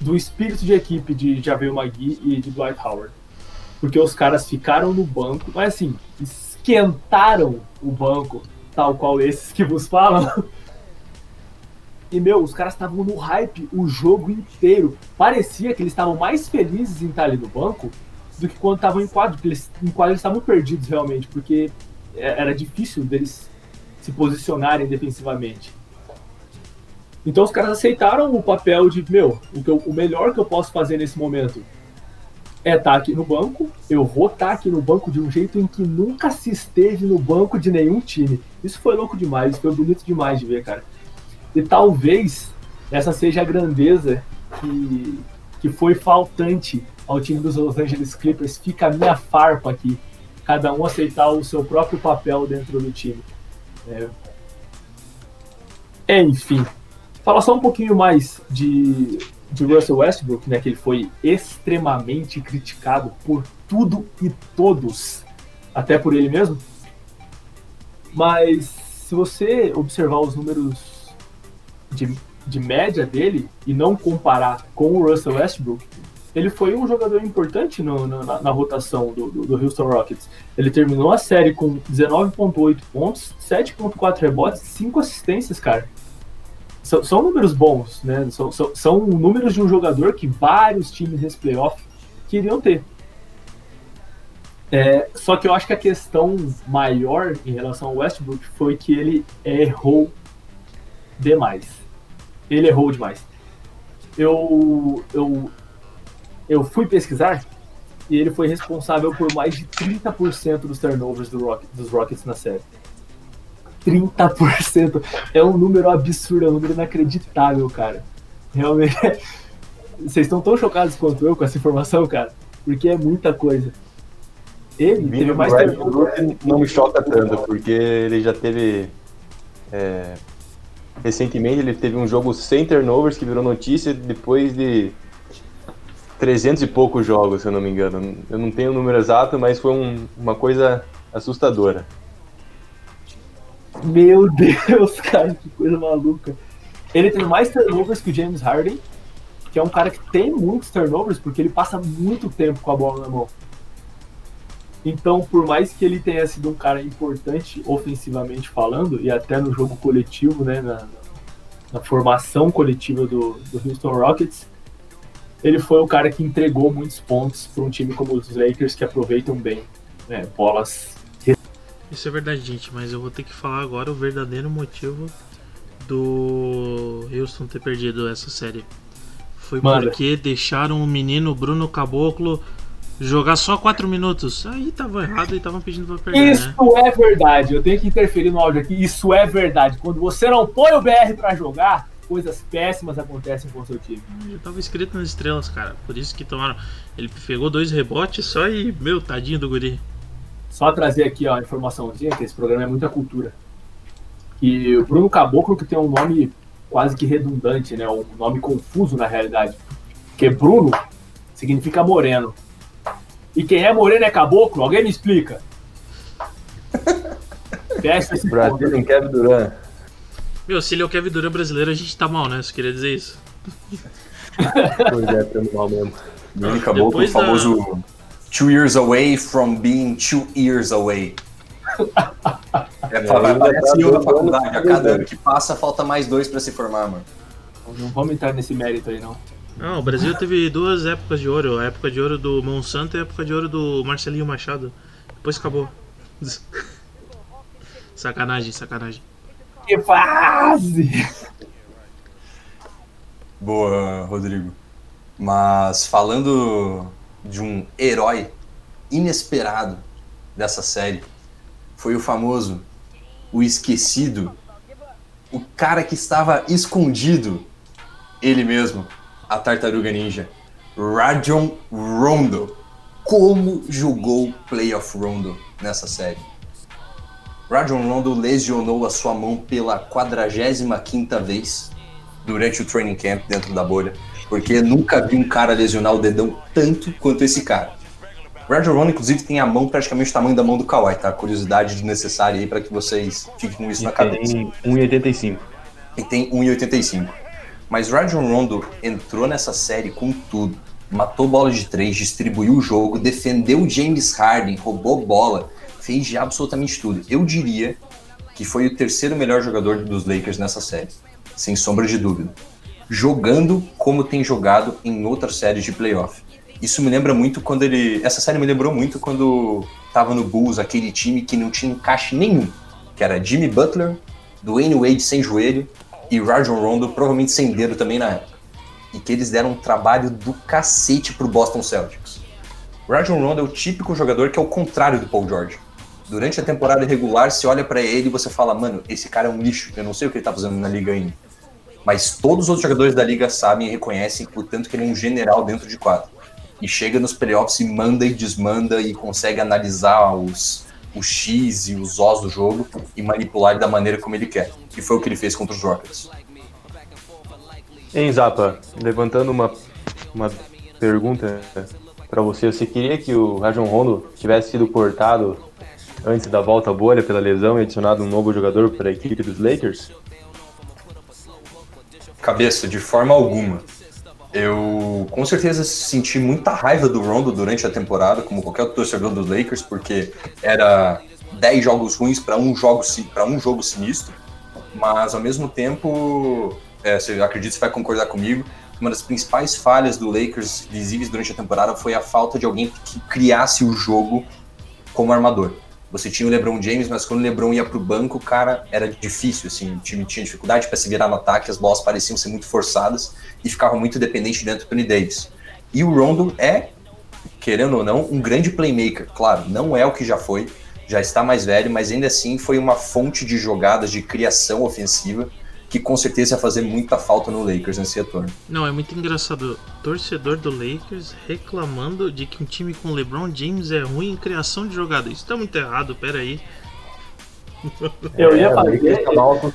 do espírito de equipe de Javel Magui e de Dwight Howard. Porque os caras ficaram no banco, mas assim, esquentaram o banco, tal qual esses que vos falam. E, meu, os caras estavam no hype o jogo inteiro. Parecia que eles estavam mais felizes em estar ali no banco do que quando estavam em quadro, porque eles, em quadro eles estavam perdidos realmente, porque é, era difícil deles se posicionarem defensivamente. Então os caras aceitaram o papel de, meu, o, eu, o melhor que eu posso fazer nesse momento é estar tá aqui no banco, eu vou estar tá aqui no banco de um jeito em que nunca se esteve no banco de nenhum time. Isso foi louco demais, isso foi bonito demais de ver, cara. E talvez essa seja a grandeza que, que foi faltante ao time dos Los Angeles Clippers, fica a minha farpa aqui. Cada um aceitar o seu próprio papel dentro do time. É... Enfim, falar só um pouquinho mais de, de Russell Westbrook, né, que ele foi extremamente criticado por tudo e todos até por ele mesmo. Mas se você observar os números de, de média dele e não comparar com o Russell Westbrook, ele foi um jogador importante no, no, na, na, rotação do, do, do, Houston Rockets. Ele terminou a série com 19,8 pontos, 7,4 rebotes, 5 assistências, cara. São, são números bons, né? São, são, são números de um jogador que vários times nesse playoff queriam ter. É, só que eu acho que a questão maior em relação ao Westbrook foi que ele errou demais. Ele errou demais. Eu, eu, eu fui pesquisar e ele foi responsável por mais de 30% dos turnovers do Rock, dos Rockets na série. 30%. É um número absurdo, é um número inacreditável, cara. Realmente. Vocês estão tão chocados quanto eu com essa informação, cara? Porque é muita coisa. Ele teve mais turnovers. Não me choca tanto, porque ele já teve. É, recentemente ele teve um jogo sem turnovers que virou notícia depois de 300 e poucos jogos, se eu não me engano. Eu não tenho o número exato, mas foi um, uma coisa assustadora. Meu Deus, cara, que coisa maluca. Ele tem mais turnovers que o James Harden, que é um cara que tem muitos turnovers porque ele passa muito tempo com a bola na mão. Então, por mais que ele tenha sido um cara importante ofensivamente falando, e até no jogo coletivo, né, na, na formação coletiva do, do Houston Rockets, ele foi o cara que entregou muitos pontos para um time como os Lakers que aproveitam bem né, bolas. Isso é verdade, gente, mas eu vou ter que falar agora o verdadeiro motivo do Houston ter perdido essa série. Foi Manda. porque deixaram o menino Bruno Caboclo jogar só 4 minutos. Aí tava errado e estavam pedindo pra perder. Isso né? é verdade, eu tenho que interferir no áudio aqui. Isso é verdade. Quando você não põe o BR para jogar, coisas péssimas acontecem com o seu time. Eu tava escrito nas estrelas, cara. Por isso que tomaram. Ele pegou dois rebotes só e, meu, tadinho do guri. Só trazer aqui ó, a informaçãozinha, que esse programa é muita cultura. E o Bruno Caboclo, que tem um nome quase que redundante, né? Um nome confuso na realidade. Porque Bruno significa moreno. E quem é moreno é caboclo? Alguém me explica. Testa esse Brasil em Kevin Durant. Meu, se ele é o Kevin Durant brasileiro, a gente tá mal, né? Só queria dizer isso. pois é, estamos mal mesmo. Ele acabou com o famoso da... two years away from being two years away. É, é, parece eu da faculdade. A cada ano que passa, falta mais dois pra se formar, mano. Não vamos entrar nesse mérito aí, não. Não, o Brasil teve duas épocas de ouro. A época de ouro do Monsanto e a época de ouro do Marcelinho Machado. Depois acabou. sacanagem, sacanagem. Que fase! Boa, Rodrigo. Mas falando de um herói inesperado dessa série, foi o famoso, o esquecido, o cara que estava escondido, ele mesmo, a tartaruga ninja, Rajon Rondo. Como jogou Playoff Rondo nessa série? Rajon Rondo lesionou a sua mão pela 45ª vez durante o training camp dentro da bolha, porque nunca vi um cara lesionar o dedão tanto quanto esse cara. Rajon Rondo, inclusive, tem a mão praticamente o tamanho da mão do Kawhi, tá? Curiosidade necessária aí para que vocês fiquem com isso e na cabeça. Tem 1,85. E tem 1,85. Mas Rajon Rondo entrou nessa série com tudo. Matou bola de três, distribuiu o jogo, defendeu James Harden, roubou bola, fez de absolutamente tudo. Eu diria que foi o terceiro melhor jogador dos Lakers nessa série, sem sombra de dúvida. Jogando como tem jogado em outras séries de playoff. Isso me lembra muito quando ele. Essa série me lembrou muito quando tava no Bulls, aquele time que não tinha encaixe nenhum. Que era Jimmy Butler, Dwayne Wade sem joelho e Rajon Rondo, provavelmente sem dedo também na época. E que eles deram um trabalho do cacete pro Boston Celtics. Rajon Rondo é o típico jogador que é o contrário do Paul George durante a temporada regular, você olha para ele e você fala, mano, esse cara é um lixo, eu não sei o que ele tá fazendo na liga ainda. Mas todos os outros jogadores da liga sabem e reconhecem, portanto, que ele é um general dentro de quadro. E chega nos playoffs e manda e desmanda e consegue analisar os, os X e os Os do jogo e manipular da maneira como ele quer. E foi o que ele fez contra os Rockets. Hein, Zapa, levantando uma, uma pergunta para você, você queria que o Rajon Rondo tivesse sido cortado antes da volta à bolha pela lesão e adicionado um novo jogador para a equipe dos Lakers? Cabeça, de forma alguma. Eu com certeza senti muita raiva do Rondo durante a temporada, como qualquer torcedor dos Lakers, porque era 10 jogos ruins para um, jogo, um jogo sinistro. Mas ao mesmo tempo, é, você acredito que você vai concordar comigo, uma das principais falhas do Lakers visíveis durante a temporada foi a falta de alguém que criasse o jogo como armador. Você tinha o LeBron James, mas quando o LeBron ia pro banco, cara, era difícil, assim, o time tinha dificuldade para se virar no ataque, as bolas pareciam ser muito forçadas e ficava muito dependente dentro do Tony Davis. E o Rondo é, querendo ou não, um grande playmaker. Claro, não é o que já foi, já está mais velho, mas ainda assim foi uma fonte de jogadas de criação ofensiva que com certeza ia fazer muita falta no Lakers nesse retorno. Não, é muito engraçado. Torcedor do Lakers reclamando de que um time com LeBron James é ruim em criação de jogada. Isso tá muito errado, peraí. Eu ia É, fazer. Tá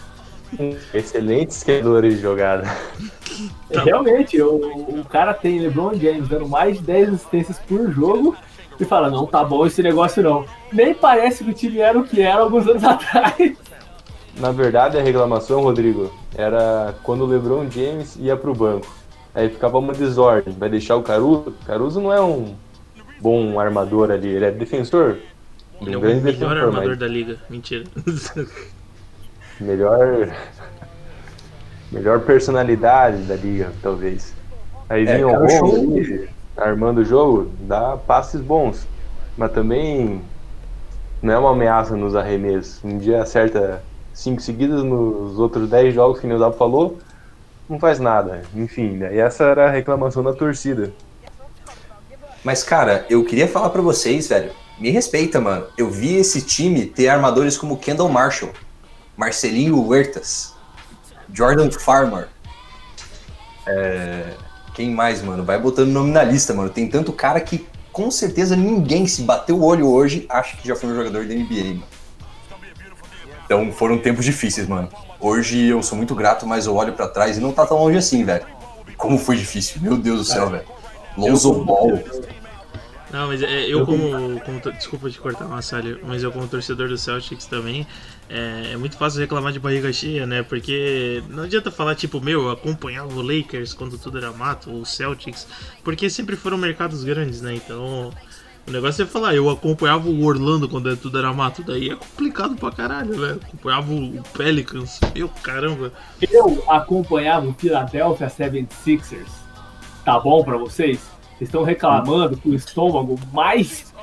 excelentes criadores de jogada. Tá. Realmente, o, o cara tem LeBron James dando mais de 10 assistências por jogo e fala: não tá bom esse negócio não. Nem parece que o time era o que era alguns anos atrás. Na verdade, a reclamação, Rodrigo, era quando o LeBron James ia pro banco. Aí ficava uma desordem. Vai deixar o Caruso? Caruso não é um bom armador ali, ele é defensor. Ele é Um o grande melhor defensor, armador mas da liga. Mentira. melhor melhor personalidade da liga, talvez. Aí É, vinha o o show- Rondo ali, armando o jogo, dá passes bons, mas também não é uma ameaça nos arremessos. Um dia acerta cinco seguidas, nos outros dez jogos que o Zap falou, não faz nada. Enfim, né? e essa era a reclamação da torcida. Mas, cara, eu queria falar pra vocês, velho. Me respeita, mano. Eu vi esse time ter armadores como Kendall Marshall, Marcelinho Huertas, Jordan Farmer. É, Quem mais, mano? Vai botando nome na lista, mano. Tem tanto cara que com certeza ninguém se bateu o olho hoje acha que já foi um jogador da NBA, mano. Então foram tempos difíceis, mano. Hoje eu sou muito grato, mas eu olho pra trás e não tá tão longe assim, velho. Como foi difícil, meu Deus do céu, velho. Lonzo Ball. Não, mas é, eu como, como Desculpa te cortar, Massalho, mas eu como torcedor do Celtics também, é, é muito fácil reclamar de barriga cheia, né? Porque não adianta falar, tipo, meu, eu acompanhava o Lakers quando tudo era mato, ou o Celtics, porque sempre foram mercados grandes, né? Então, o negócio é falar, eu acompanhava o Orlando quando tudo era mato, daí é complicado pra caralho, né? Acompanhava o Pelicans, meu caramba. Eu acompanhava o Philadelphia 76ers. Tá bom pra vocês? Vocês estão reclamando com o estômago mais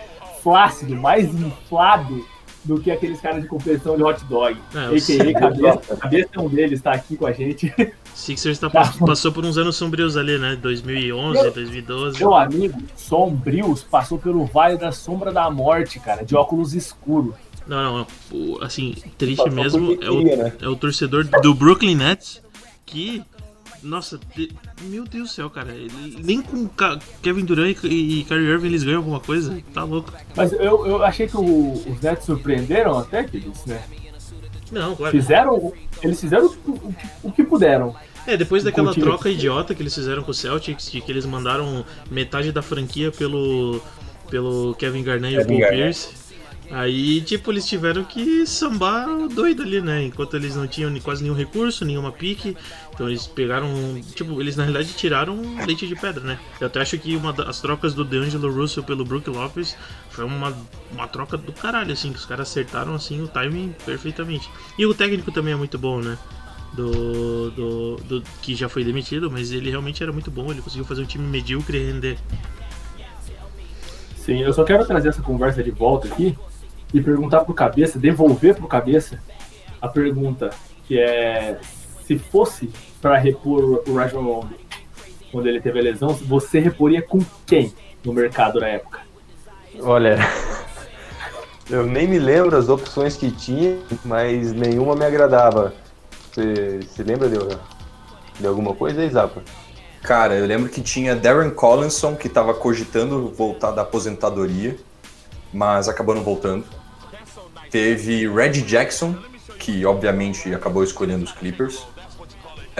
flácido, mais inflado do que aqueles caras de competição de hot dog. É, sei. cabeça, cabeça um deles, tá aqui com a gente. Sixers tá, passou por uns anos sombrios ali, né? 2011, 2012. Meu amigo, Sombrios, passou pelo Vale da Sombra da Morte, cara, de óculos escuros. Não, não, não. O- assim, triste mesmo é o, né? é o torcedor do Brooklyn Nets que. Nossa, de- meu Deus do céu, cara. Nem com Kevin Durant e, e Kyrie Irving eles ganham alguma coisa. Tá louco. Mas eu, eu achei que o- os Nets surpreenderam até que eles, né? Não, claro. Fizeram. Eles fizeram o, o- o que puderam. É, depois daquela troca idiota que eles fizeram com o Celtics, de que eles mandaram metade da franquia pelo, pelo Kevin Garnett e o Paul Garnett. Pierce. Aí, tipo, eles tiveram que sambar doido ali, né? Enquanto eles não tinham quase nenhum recurso, nenhuma pique. Então eles pegaram. Tipo, eles na realidade tiraram leite de pedra, né? Eu até acho que uma das trocas do DeAngelo Russell pelo Brook Lopes foi uma, uma troca do caralho, assim, que os caras acertaram assim o timing perfeitamente. E o técnico também é muito bom, né? do, do, do- que já foi demitido, mas ele realmente era muito bom, ele conseguiu fazer um time medíocre render. Sim, eu só quero trazer essa conversa de volta aqui e perguntar pro cabeça, devolver pro cabeça a pergunta que é se fosse para repor o Rajon Rondo quando ele teve a lesão, você reporia com quem no mercado na época? Olha, eu nem me lembro as opções que tinha, mas nenhuma me agradava. Você se lembra de, de alguma coisa aí, Zapa? Cara, eu lembro que tinha Darren Collinson, que tava cogitando voltar da aposentadoria, mas acabou não voltando. Teve Reggie Jackson, que obviamente acabou escolhendo os Clippers.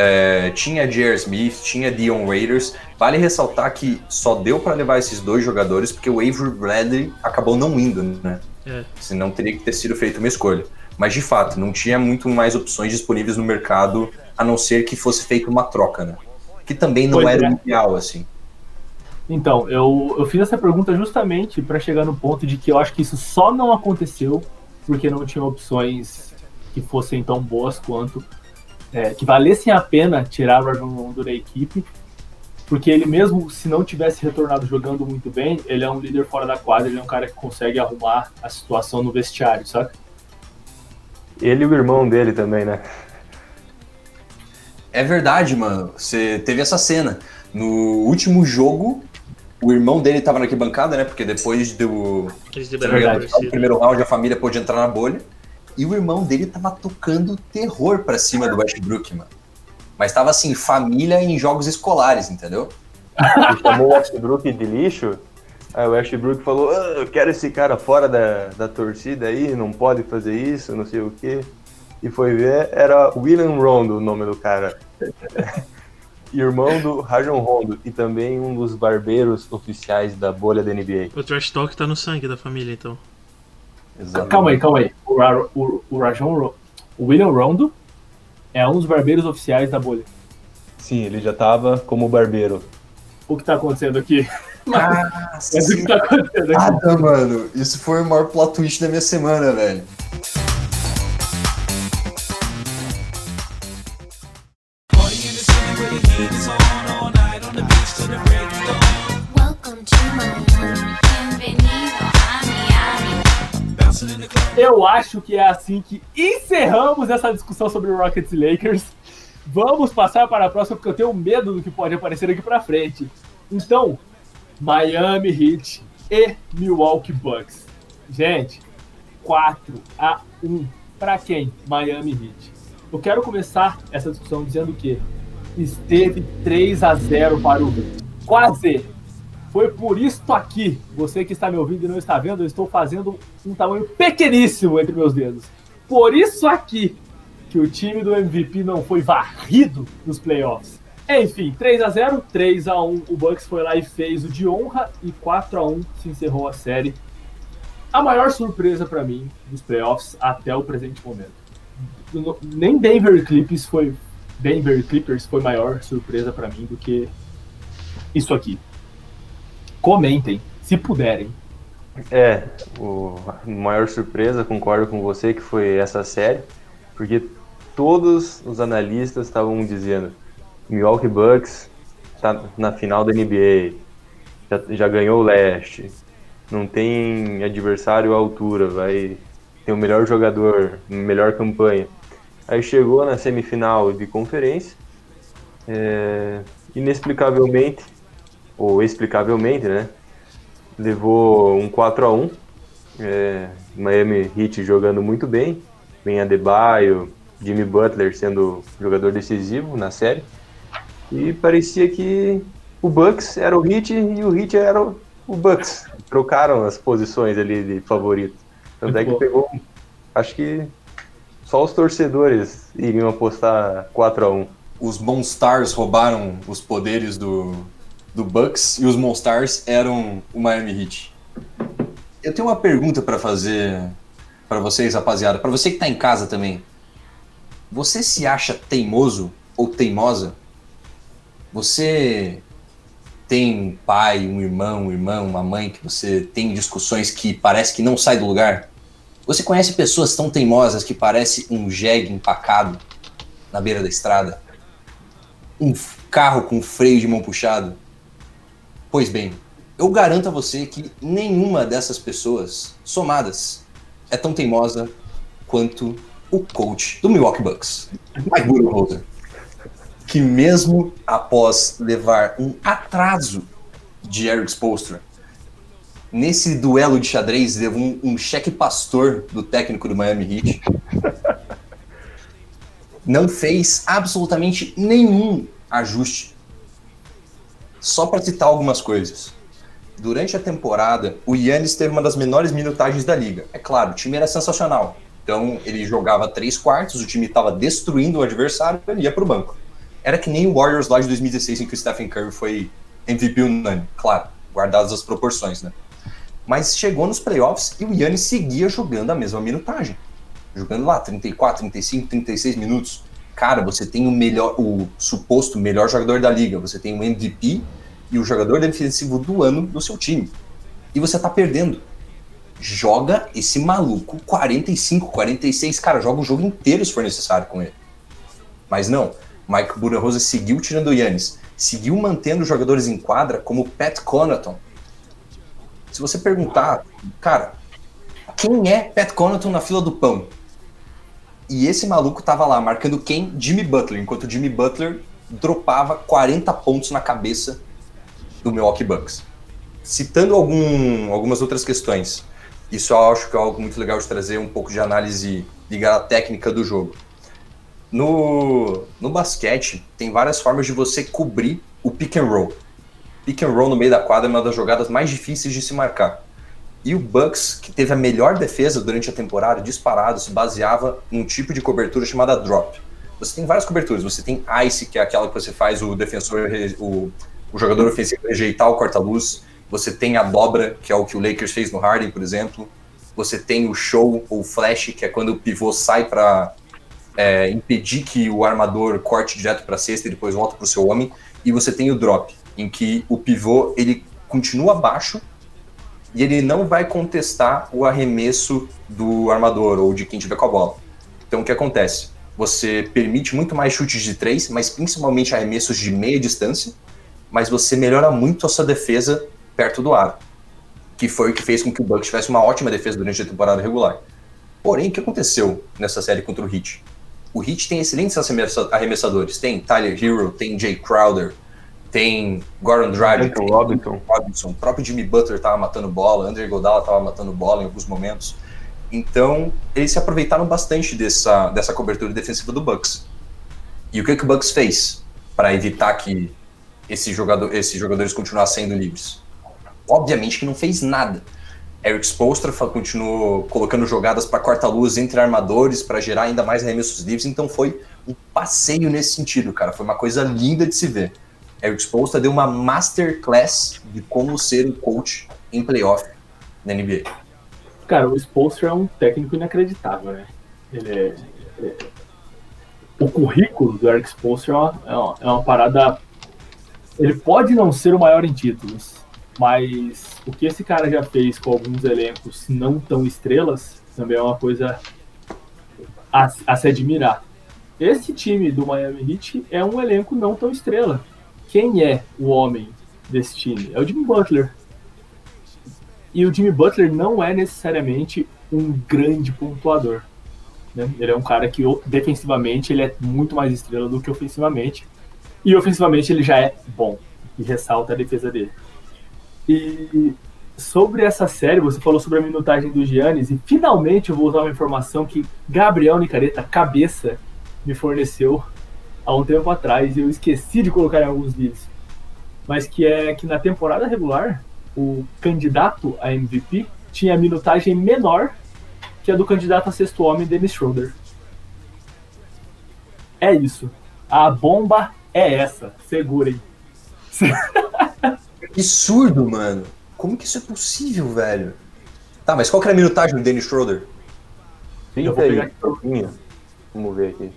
É, tinha J.R. Smith, tinha Dion Waiters. Vale ressaltar que só deu para levar esses dois jogadores porque o Avery Bradley acabou não indo, né? É. Senão teria que ter sido feita uma escolha. Mas de fato, não tinha muito mais opções disponíveis no mercado, a não ser que fosse feita uma troca, né? Que também não Pois era é. o ideal, assim. Então, eu, eu fiz essa pergunta justamente para chegar no ponto de que eu acho que isso só não aconteceu porque não tinha opções que fossem tão boas quanto é, que valessem a pena tirar o Rajon Rondo da equipe, porque ele mesmo se não tivesse retornado jogando muito bem, ele é um líder fora da quadra, ele é um cara que consegue arrumar a situação no vestiário, sabe? Ele e o irmão dele também, né? É verdade, mano. Você teve essa cena. No último jogo, o irmão dele tava na arquibancada, né? Porque depois do, no primeiro round, a família pôde entrar na bolha. E o irmão dele tava tocando terror pra cima do Westbrook, mano. Mas tava assim, família em jogos escolares, entendeu? Ele chamou o Westbrook de lixo. Aí o Westbrook falou: "Ah, Eu quero esse cara fora da, da torcida aí, não pode fazer isso, não sei o quê. E foi ver, era William Rondo o nome do cara. Irmão do Rajon Rondo e também um dos barbeiros oficiais da bolha da NBA. O trash talk tá no sangue da família, então. Exatamente. Calma aí, calma aí. O, Ra- o, o Rajon o William Rondo é um dos barbeiros oficiais da bolha. Sim, ele já tava como barbeiro. O que tá acontecendo aqui? Ah, Mas o que tá acontecendo aqui? Nada, mano. Isso foi o maior plot twist da minha semana, velho. Eu acho que é assim que encerramos essa discussão sobre Rockets e Lakers. Vamos passar para a próxima, porque eu tenho medo do que pode aparecer aqui pra frente. Então, Miami Heat e Milwaukee Bucks. Gente, 4 a 1 para quem? Miami Heat. Eu quero começar essa discussão dizendo que esteve 3 a 0 para o Heat. Quase. Foi por isto aqui, você que está me ouvindo e não está vendo, eu estou fazendo um tamanho pequeníssimo entre meus dedos. Por isso aqui que o time do MVP não foi varrido nos playoffs. Enfim, 3 a 0 3 a 1 o Bucks foi lá e fez o de honra e 4 a 1 se encerrou a série. A maior surpresa para mim dos playoffs até o presente momento. Nem Denver Clippers foi Denver Clippers foi maior surpresa para mim do que isso aqui. Comentem, se puderem. É, o maior surpresa, concordo com você, que foi essa série, porque todos os analistas estavam dizendo Milwaukee Bucks tá na final da NBA, já, já ganhou o leste, não tem adversário à altura, vai ter o melhor jogador, melhor campanha. Aí chegou na semifinal de conferência, é, inexplicavelmente, ou explicavelmente, né? levou um 4 a 1 é, Miami Heat jogando muito bem, bem Adebayo, Jimmy Butler sendo jogador decisivo na série, e parecia que o Bucks era o Heat e o Heat era o o Bucks. Trocaram as posições ali de favorito. Tanto é que Muito pegou, acho que só os torcedores iriam apostar 4 a 1 Os Monstars roubaram os poderes do, do Bucks e os Monstars eram o Miami Heat. Eu tenho uma pergunta pra fazer pra vocês, rapaziada. Pra você que tá em casa também. Você se acha teimoso ou teimosa? Você tem um pai, um irmão, um irmão, uma mãe que você tem discussões que parece que não sai do lugar? Você conhece pessoas tão teimosas que parece um jegue empacado na beira da estrada? Um carro com freio de mão puxado? Pois bem, eu garanto a você que nenhuma dessas pessoas, somadas, é tão teimosa quanto o coach do Milwaukee Bucks, Mike Budenholzer, que mesmo após levar um atraso de Eric Spoelstra, nesse duelo de xadrez levou um, um cheque pastor do técnico do Miami Heat, não fez absolutamente nenhum ajuste. Só para citar algumas coisas. Durante a temporada, o Yannis teve uma das menores minutagens da liga. É claro, o time era sensacional. Então, ele jogava três quartos, o time estava destruindo o adversário, ele ia para o banco. Era que nem o Warriors lá de 2016, em que o Stephen Curry foi MVP unânime. Claro, guardadas as proporções, né? Mas chegou nos playoffs e o Yannis seguia jogando a mesma minutagem. Jogando lá 34, 35, 36 minutos. Cara, você tem o melhor, o suposto melhor jogador da liga, você tem o MVP e o jogador defensivo do ano do seu time. E você tá perdendo. Joga esse maluco 45, 46, cara, joga o jogo inteiro se for necessário com ele. Mas não, Mike Budenholzer seguiu tirando o Yannis, seguiu mantendo os jogadores em quadra como Pat Connaughton. Se você perguntar, cara, quem é Pat Connaughton na fila do pão? E esse maluco tava lá marcando quem? Jimmy Butler, enquanto Jimmy Butler dropava 40 pontos na cabeça do Milwaukee Bucks. Citando algum, algumas outras questões, isso eu acho que é algo muito legal de trazer um pouco de análise ligada à técnica do jogo. No, no basquete, tem várias formas de você cobrir o pick and roll. Pick and roll no meio da quadra é uma das jogadas mais difíceis de se marcar. E o Bucks, que teve a melhor defesa durante a temporada, disparado, se baseava em um tipo de cobertura chamada drop. Você tem várias coberturas. Você tem ice, que é aquela que você faz o defensor, o, o jogador ofensivo rejeitar o corta-luz. Você tem a dobra, que é o que o Lakers fez no Harden, por exemplo. Você tem o show ou flash, que é quando o pivô sai para é, impedir que o armador corte direto para a cesta e depois volta para o seu homem. E você tem o drop, em que o pivô ele continua baixo e ele não vai contestar o arremesso do armador ou de quem tiver com a bola. Então o que acontece? Você permite muito mais chutes de três, mas principalmente arremessos de meia distância, mas você melhora muito a sua defesa perto do aro, que foi o que fez com que o Bucks tivesse uma ótima defesa durante a temporada regular. Porém, o que aconteceu nessa série contra o Heat? O Heat tem excelentes arremessa- arremessadores. Tem Tyler Hero, tem Jay Crowder, tem Goran Dragic, tem Robinson. Robinson. O próprio Jimmy Butler tava matando bola, André Godala tava matando bola em alguns momentos. Então, eles se aproveitaram bastante dessa, dessa cobertura defensiva do Bucks. E o que, que o Bucks fez para evitar que esse jogador, esses jogadores continuassem sendo livres? Obviamente que não fez nada. Eric Spoelstra fa- continuou colocando jogadas para corta-luz entre armadores para gerar ainda mais arremessos livres, então foi um passeio nesse sentido, cara. Foi uma coisa linda de se ver. Eric Spoelstra deu uma masterclass de como ser um coach em playoff na NBA. Cara, o Spolster é um técnico inacreditável, né? Ele é, é- O currículo do Eric Spolster é é uma- é uma parada. Ele pode não ser o maior em títulos, mas o que esse cara já fez com alguns elencos não tão estrelas também é uma coisa a, a se admirar. Esse time do Miami Heat é um elenco não tão estrela. Quem é o homem desse time? É o Jimmy Butler. E o Jimmy Butler não é necessariamente um grande pontuador. né? Ele é um cara que defensivamente ele é muito mais estrela do que ofensivamente. E ofensivamente ele já é bom. E ressalta a defesa dele. E sobre essa série, você falou sobre a minutagem do Giannis. E finalmente eu vou usar uma informação que Gabriel Nicareta, cabeça, me forneceu há um tempo atrás. E eu esqueci de colocar em alguns vídeos. Mas que é que na temporada regular, o candidato a MVP tinha a minutagem menor que a do candidato a sexto homem, Dennis Schroeder. É isso. A bomba é essa. Segurem. Que surdo, mano. Como que isso é possível, velho? Tá, mas qual que era a minutagem do Dennis Schroeder? Eu vou 30 pegar aqui. pouquinho. Vamos ver aqui.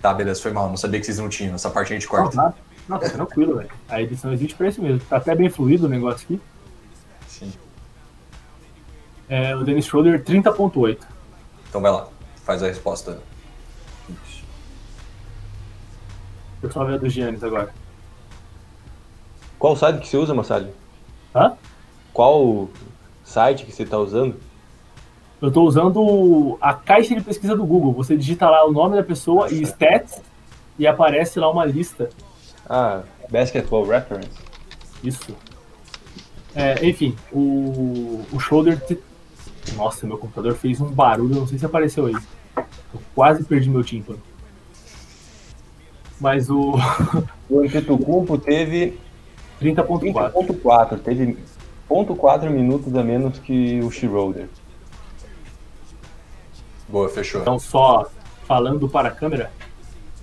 Tá, beleza, foi mal. Não sabia que vocês não tinham. Essa parte a gente Não, corta. tá, não, tá tranquilo, velho. A edição existe pra isso mesmo. Tá até bem fluido o negócio aqui. Sim. É, o Dennis Schroeder, 30.8. Então vai lá. Faz a resposta. Eu só ver a do Giannis agora. Qual site que você usa, Massad? Hã? Qual site que você está usando? Eu tô usando a caixa de pesquisa do Google. Você digita lá o nome da pessoa e stats e aparece lá uma lista. Ah, Basketball Reference. Isso. É, enfim, o, o shoulder. te- Nossa, meu computador fez um barulho, não sei se apareceu aí. Eu quase perdi meu tímpano. Mas o O Antetokounmpo teve 30.4. 30.4, teve 0.4 minutos a menos que o Schroeder. Boa, fechou. Então, só falando para a câmera,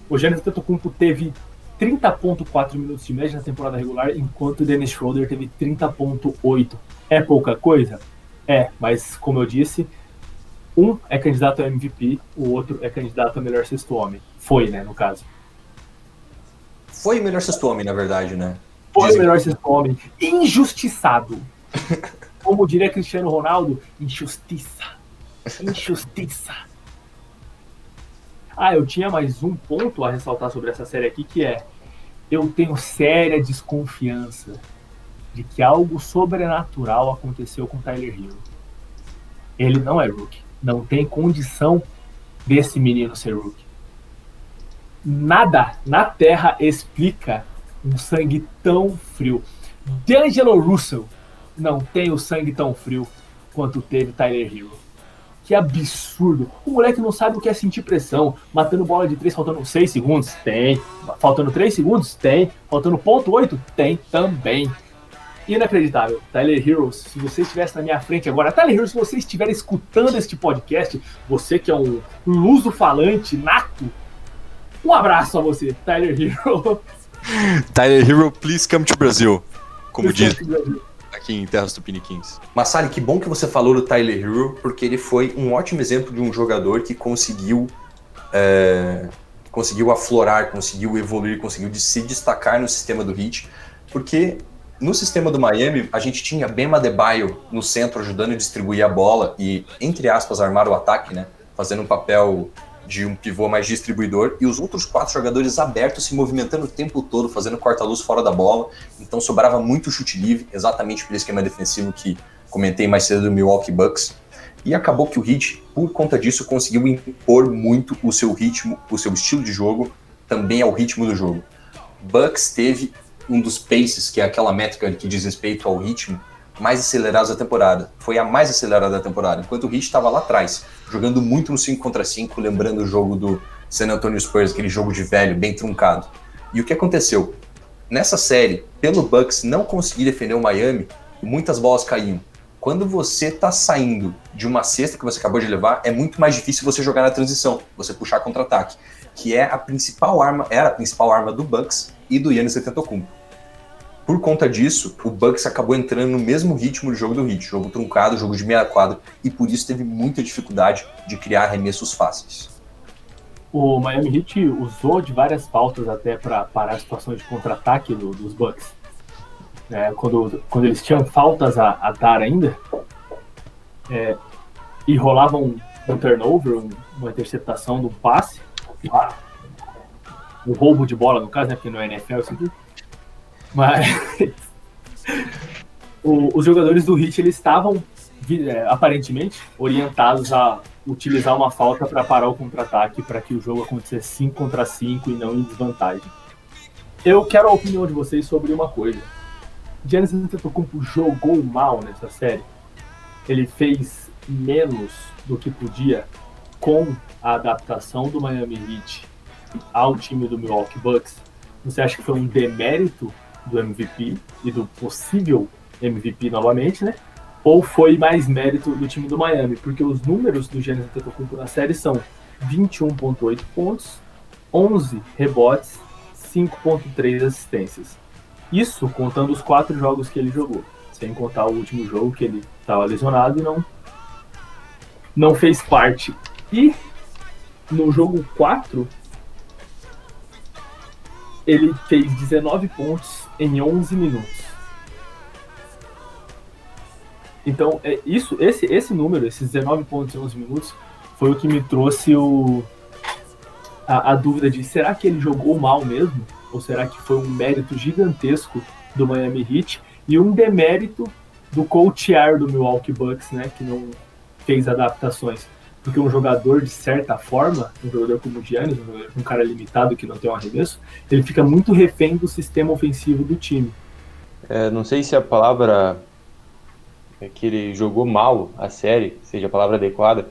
o Giannis Antetokounmpo teve 30.4 minutos de média na temporada regular, enquanto o Dennis Schroeder teve 30.8. É pouca coisa? É, mas como eu disse, um é candidato a MVP, o outro é candidato a melhor sexto homem. Foi, né, no caso. Foi o melhor sexto homem, na verdade, né? Foi o Dizem- melhor sexto homem. Injustiçado. Como diria Cristiano Ronaldo, injustiça. Injustiça. Ah, eu tinha mais um ponto a ressaltar sobre essa série aqui, que é eu tenho séria desconfiança de que algo sobrenatural aconteceu com Tyler Hill. Ele não é rookie. Não tem condição desse menino ser rookie. Nada na Terra explica um sangue tão frio. D'Angelo Russell não tem o sangue tão frio quanto teve Tyler Hero. Que absurdo. O moleque não sabe o que é sentir pressão. Matando bola de 3 faltando 6 segundos? Tem. Faltando 3 segundos? Tem. Faltando ponto 8? Tem também. Inacreditável. Tyler Heroes, se você estivesse na minha frente agora, Tyler Heroes, se você estiver escutando este podcast, você que é um luso falante nato, um abraço a você, Tyler Hero. Tyler Hero, please come to Brazil. Como diz aqui em Terras Tupiniquins. Massari, que bom que você falou do Tyler Hero, porque ele foi um ótimo exemplo de um jogador que conseguiu é, conseguiu aflorar, conseguiu evoluir, conseguiu se destacar no sistema do Heat, porque no sistema do Miami a gente tinha Bema Adebayo no centro ajudando a distribuir a bola e entre aspas armar o ataque, né, fazendo um papel de um pivô mais distribuidor e os outros quatro jogadores abertos se movimentando o tempo todo, fazendo corta-luz fora da bola. Então sobrava muito chute livre, exatamente pelo esquema defensivo que comentei mais cedo do Milwaukee Bucks. E acabou que o Heat, por conta disso, conseguiu impor muito o seu ritmo, o seu estilo de jogo, também ao ritmo do jogo. Bucks teve um dos paces, que é aquela métrica que diz respeito ao ritmo, mais acelerados da temporada. Foi a mais acelerada da temporada, enquanto o Heat estava lá atrás, jogando muito no 5 contra 5, lembrando o jogo do San Antonio Spurs, aquele jogo de velho, bem truncado. E o que aconteceu? Nessa série, pelo Bucks não conseguir defender o Miami, muitas bolas caíam. Quando você está saindo de uma cesta que você acabou de levar, é muito mais difícil você jogar na transição, você puxar contra-ataque, que é a principal arma, era a principal arma do Bucks e do Giannis Antetokounmpo. Por conta disso, o Bucks acabou entrando no mesmo ritmo do jogo do Heat, jogo truncado, jogo de meia quadra, e por isso teve muita dificuldade de criar arremessos fáceis. O Miami Heat usou de várias faltas até para parar a situação de contra-ataque do- dos Bucks. É, quando, quando eles tinham faltas a, a dar ainda, é, e rolava um, um turnover, um- uma interceptação do passe, ah, um roubo de bola no caso, né, porque não é NFL isso aqui, mas o- os jogadores do Heat eles estavam é, aparentemente orientados a utilizar uma falta para parar o contra-ataque para que o jogo acontecesse 5 contra 5 e não em desvantagem. Eu quero a opinião de vocês sobre uma coisa. Giannis Antetokounmpo jogou mal nessa série. Ele fez menos do que podia com a adaptação do Miami Heat ao time do Milwaukee Bucks. Você acha que foi um demérito do MVP e do possível MVP novamente, né? Ou foi mais mérito do time do Miami? Porque os números do Giannis Antetokounmpo na série são 21.8 pontos, 11 rebotes, 5.3 assistências. Isso contando os quatro jogos que ele jogou, sem contar o último jogo que ele estava lesionado e não não fez parte. E no jogo 4 ele fez 19 pontos em 11 minutos. Então, é isso, esse, esse número, esses 19 pontos em 11 minutos, foi o que me trouxe o, a, a dúvida de será que ele jogou mal mesmo? Ou será que foi um mérito gigantesco do Miami Heat e um demérito do coachear do Milwaukee Bucks, né, que não fez adaptações? Porque um jogador, de certa forma, um jogador como o Giannis, um, cara limitado que não tem um arremesso, ele fica muito refém do sistema ofensivo do time. É, não sei se a palavra é que ele jogou mal a série seja a palavra adequada.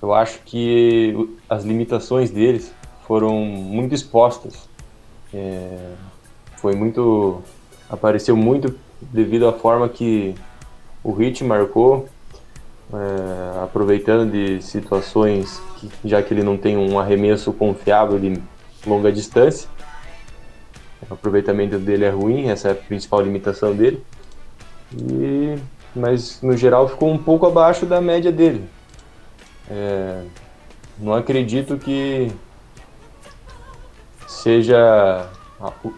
Eu acho que as limitações deles foram muito expostas. É, foi muito apareceu muito devido à forma que o Hit marcou, é, aproveitando de situações que, já que ele não tem um arremesso confiável de longa distância. O aproveitamento dele é ruim, essa é a principal limitação dele. E mas no geral ficou um pouco abaixo da média dele. É, não acredito que seja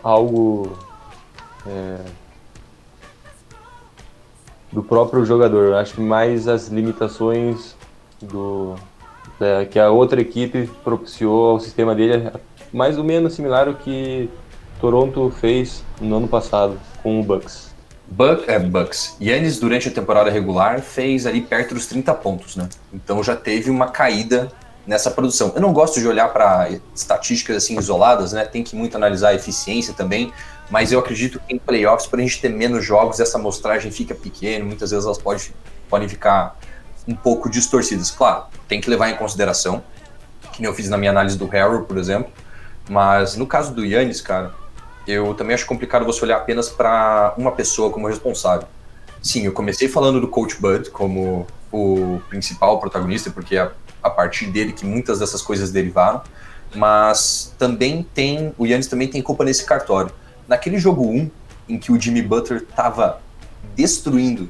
algo é, do próprio jogador. Eu acho mais as limitações do que a outra equipe propiciou ao sistema dele, mais ou menos similar ao que Toronto fez no ano passado com o Bucks. Buck, é, Bucks. Yannis, durante a temporada regular, fez ali perto dos 30 pontos, né? Então já teve uma caída nessa produção. Eu não gosto de olhar para estatísticas assim isoladas, né? Tem que muito analisar a eficiência também, mas eu acredito que em playoffs, por a gente ter menos jogos, essa amostragem fica pequena, muitas vezes elas pode, podem ficar um pouco distorcidas. Claro, tem que levar em consideração, que nem eu fiz na minha análise do Harrow, por exemplo, mas no caso do Yannis, cara, eu também acho complicado você olhar apenas para uma pessoa como responsável. Sim, eu comecei falando do Coach Bud como o principal protagonista, porque é a partir dele que muitas dessas coisas derivaram, mas também tem, o Yannis também tem culpa nesse cartório. Naquele jogo 1, em que o Jimmy Butler tava destruindo,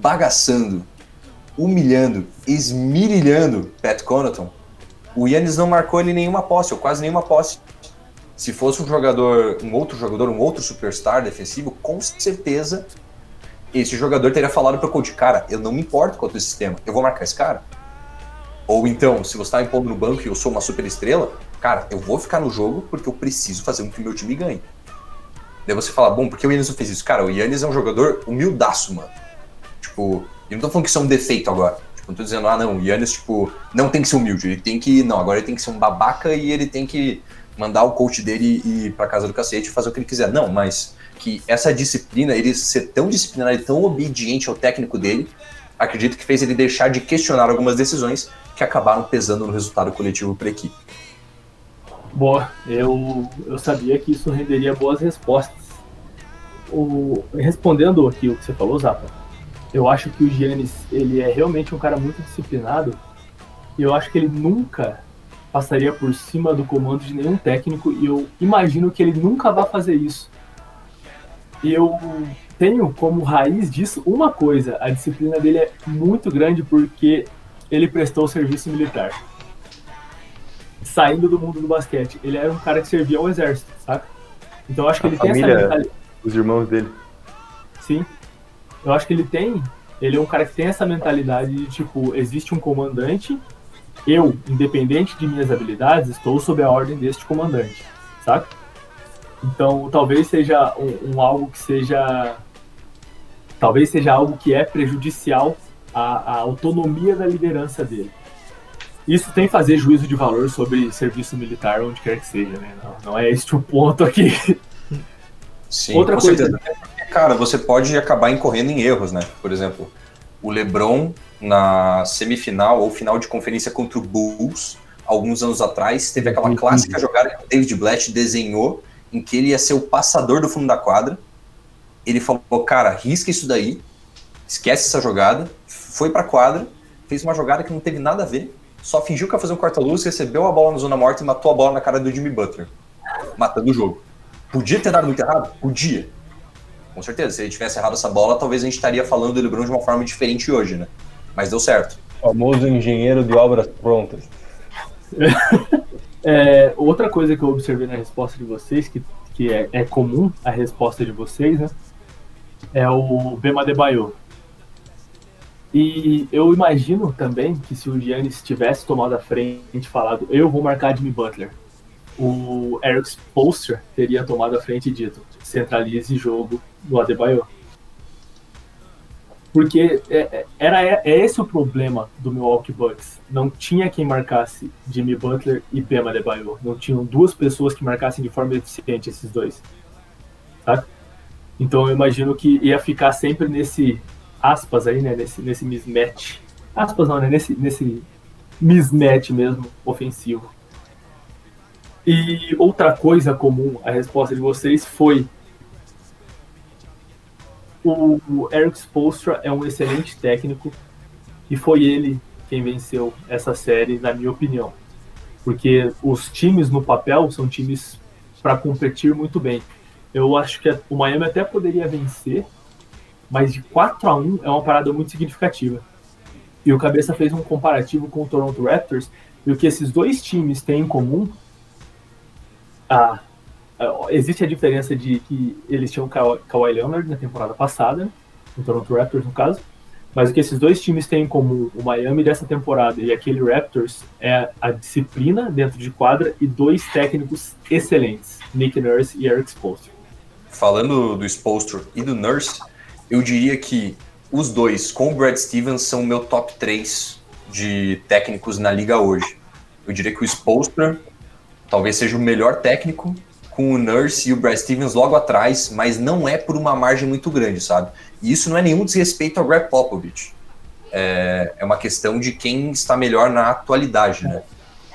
bagaçando, humilhando, esmirilhando Pat Connaughton, o Yannis não marcou ele nenhuma posse, ou quase nenhuma posse. Se fosse um jogador, um outro jogador, um outro superstar defensivo, com certeza esse jogador teria falado pro coach, cara, eu não me importo com o teu sistema, eu vou marcar esse cara. Ou então, se você tá me pondo no banco e eu sou uma super estrela, cara, eu vou ficar no jogo porque eu preciso fazer com que o meu time ganhe. Daí você fala, bom, por que o Yannis não fez isso? Cara, o Yannis é um jogador humildaço, mano. Tipo, eu não tô falando que isso é um defeito agora. Tipo, não tô dizendo, ah, não, o Yannis, tipo, não tem que ser humilde. Ele tem que. Não, agora ele tem que ser um babaca e ele tem que mandar o coach dele ir pra casa do cacete e fazer o que ele quiser. Não, mas que essa disciplina, ele ser tão disciplinado e tão obediente ao técnico dele, acredito que fez ele deixar de questionar algumas decisões que acabaram pesando no resultado coletivo para equipe. Boa, eu, eu sabia que isso renderia boas respostas. O, respondendo aqui o que você falou, Zapa, eu acho que o Giannis, ele é realmente um cara muito disciplinado e eu acho que ele nunca passaria por cima do comando de nenhum técnico e eu imagino que ele nunca vai fazer isso. E eu tenho como raiz disso uma coisa, a disciplina dele é muito grande porque ele prestou serviço militar saindo do mundo do basquete. Ele era um cara que servia ao exército, saca? Então eu acho que A ele tem essa família- mentalidade. Os irmãos dele. Sim. Eu acho que ele tem. Ele é um cara que tem essa mentalidade de tipo, existe um comandante, eu, independente de minhas habilidades, estou sob a ordem deste comandante, saca? Então talvez seja um, um algo que seja. Talvez seja algo que é prejudicial à, à autonomia da liderança dele. Isso tem fazer juízo de valor sobre serviço militar, onde quer que seja, né? Não, não é este o ponto aqui. Sim, Outra com coisa- certeza. Cara, você pode acabar incorrendo em erros, né? Por exemplo, o LeBron na semifinal ou final de conferência contra o Bulls, alguns anos atrás, teve aquela clássica jogada que o David Blatt desenhou, em que ele ia ser o passador do fundo da quadra. Ele falou, cara, risca isso daí, esquece essa jogada, foi pra quadra, fez uma jogada que não teve nada a ver, só fingiu que ia fazer um corta-luz, recebeu a bola na zona morta e matou a bola na cara do Jimmy Butler, matando o jogo. Podia ter dado muito errado? Podia. Com certeza, se ele tivesse errado essa bola, talvez a gente estaria falando do LeBron de uma forma diferente hoje, né? Mas deu certo. Famoso engenheiro de obras prontas. É, outra coisa que eu observei na resposta de vocês, que, que é, é comum a resposta de vocês, né? É o Bema Debaio. E eu imagino também que se o Giannis tivesse tomado a frente e falado, eu vou marcar Jimmy Butler, o Eric Spoelstra teria tomado a frente e dito, centralize jogo do Adebayo. Porque é, é- era, é esse o problema do Milwaukee Bucks. Não tinha quem marcasse Jimmy Butler e Bema Adebayo. Não tinham duas pessoas que marcassem de forma eficiente esses dois. Tá? Então eu imagino que ia ficar sempre nesse aspas aí, né? Nesse, nesse mismatch. Aspas não, né? Nesse, nesse mismatch mesmo ofensivo. E outra coisa comum, a resposta de vocês foi o, Eric Spoelstra é um excelente técnico e foi ele quem venceu essa série, na minha opinião. Porque os times no papel são times para competir muito bem. Eu acho que o Miami até poderia vencer, mas de 4 a 1 é uma parada muito significativa. E o Cabeça fez um comparativo com o Toronto Raptors, e o que esses dois times têm em comum, ah, ah, existe a diferença de que eles tinham Ka- Kawhi Leonard na temporada passada, no Toronto Raptors no caso, mas o que esses dois times têm em comum, o Miami dessa temporada e aquele Raptors, é a disciplina dentro de quadra e dois técnicos excelentes, Nick Nurse e Eric Spoelstra. Falando do Spolstra e do Nurse, eu diria que os dois, com o Brad Stevens, são o meu top 3 de técnicos na liga hoje. Eu diria que o Spolstra talvez seja o melhor técnico, com o Nurse e o Brad Stevens logo atrás, mas não é por uma margem muito grande, sabe? E isso não é nenhum desrespeito ao Greg Popovich. É, é uma questão de quem está melhor na atualidade, né?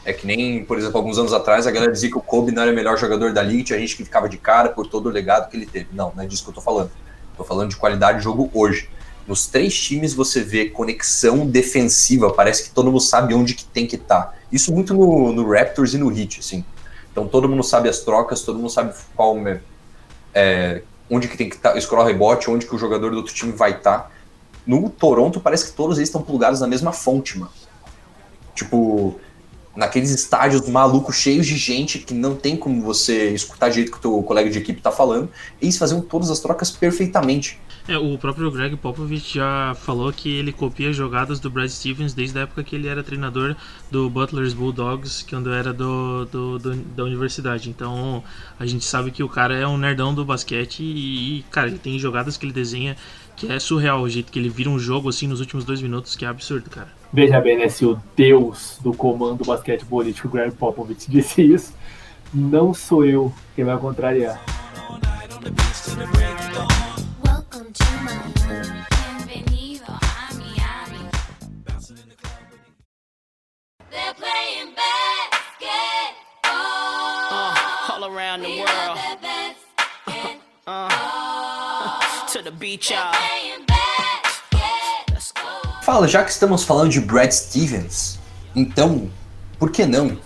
É que nem, por exemplo, alguns anos atrás a galera dizia que o Kobe não era o melhor jogador da liga, tinha gente que ficava de cara por todo o legado que ele teve. Não, não é disso que eu tô falando. Tô falando de qualidade de jogo hoje. Nos três times você vê conexão defensiva, parece que todo mundo sabe onde que tem que estar. Isso muito no, no Raptors e no Heat, assim. Então todo mundo sabe as trocas, todo mundo sabe qual é, é, onde que tem que estar, escorar o rebote, onde que o jogador do outro time vai estar. No Toronto parece que todos eles estão plugados na mesma fonte, mano. Tipo, naqueles estádios malucos, cheios de gente, que não tem como você escutar do jeito que o teu colega de equipe tá falando, eles faziam todas as trocas perfeitamente. É, o próprio Greg Popovich já falou que ele copia jogadas do Brad Stevens desde a época que ele era treinador do Butler's Bulldogs, quando era do, do, do- da universidade. Então a gente sabe que o cara é um nerdão do basquete e, cara, ele tem jogadas que ele desenha que é surreal o jeito que ele vira um jogo assim nos últimos dois minutos, que é absurdo, cara. Veja bem, né, se o deus do comando basquetebolístico Greg Popovich disse isso, não sou eu quem vai contrariar. Basketball. To the beach, y'all. Fala, já que estamos falando de Brad Stevens, então, por que não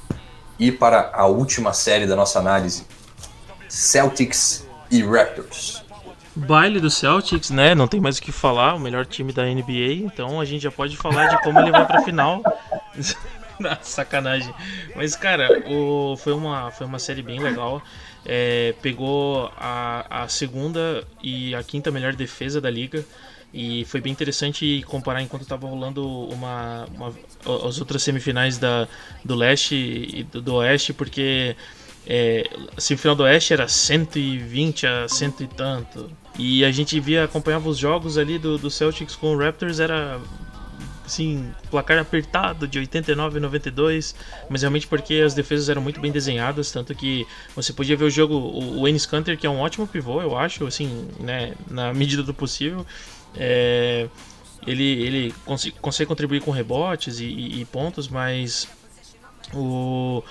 ir para a última série da nossa análise? Celtics e Raptors. Baile do Celtics, né? Não tem mais o que falar, o melhor time da NBA. Então a gente já pode falar de como ele vai pra final. Ah, Sacanagem. Mas, cara, o, foi, uma, foi uma série bem legal. É, pegou a, a segunda e a quinta melhor defesa da liga. E foi bem interessante comparar enquanto estava rolando uma, uma- as outras semifinais da, do leste e do, do oeste, porque é, a semifinal do Oeste era 120 a cento e tanto. E a gente via, acompanhava os jogos ali do, do Celtics com o Raptors, era assim, placar apertado de 89 a 92, mas realmente porque as defesas eram muito bem desenhadas, tanto que você podia ver o jogo, o, o Enes Kanter, que é um ótimo pivô, eu acho, assim, né, na medida do possível, é, ele, ele cons- consegue contribuir com rebotes e- e- e pontos, mas o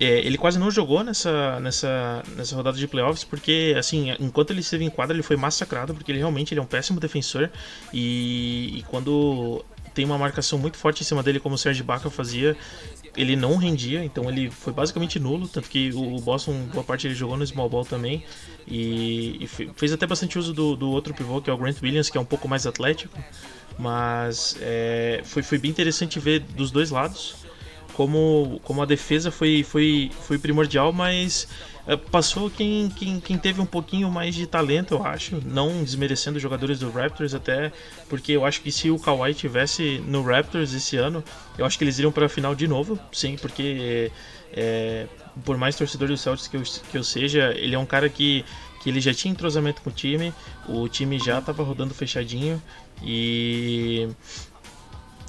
é, ele quase não jogou nessa, nessa, nessa rodada de playoffs, porque, assim, enquanto ele esteve em quadra, ele foi massacrado, porque ele realmente ele é um péssimo defensor. E, e quando tem uma marcação muito forte em cima dele, como o Serge Ibaka fazia, ele não rendia, então ele foi basicamente nulo. Tanto que o Boston, boa parte, ele jogou no small ball também. E, e fe- fez até bastante uso do, do outro pivô, que é o Grant Williams, que é um pouco mais atlético. Mas é, foi, foi bem interessante ver dos dois lados como, como a defesa foi, foi, foi primordial, mas passou quem, quem, quem teve um pouquinho mais de talento, eu acho. Não desmerecendo os jogadores do Raptors, até porque eu acho que se o Kawhi tivesse no Raptors esse ano, eu acho que eles iriam para a final de novo, sim, porque é, por mais torcedor do Celtics que eu, que eu seja, ele é um cara que, que ele já tinha entrosamento com o time, o time já estava rodando fechadinho e.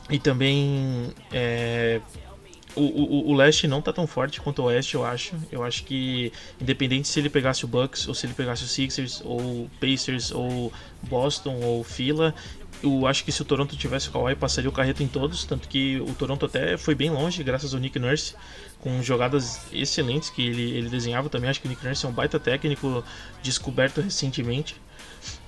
E também é, o, o, o leste não tá tão forte quanto o oeste, eu acho. Eu acho que, independente se ele pegasse o Bucks, ou se ele pegasse o Sixers, ou Pacers, ou Boston, ou Fila, eu acho que se o Toronto tivesse o Kawhi, passaria o carreto em todos. Tanto que o Toronto até foi bem longe, graças ao Nick Nurse, com jogadas excelentes que ele, ele desenhava também. Acho que o Nick Nurse é um baita técnico descoberto recentemente.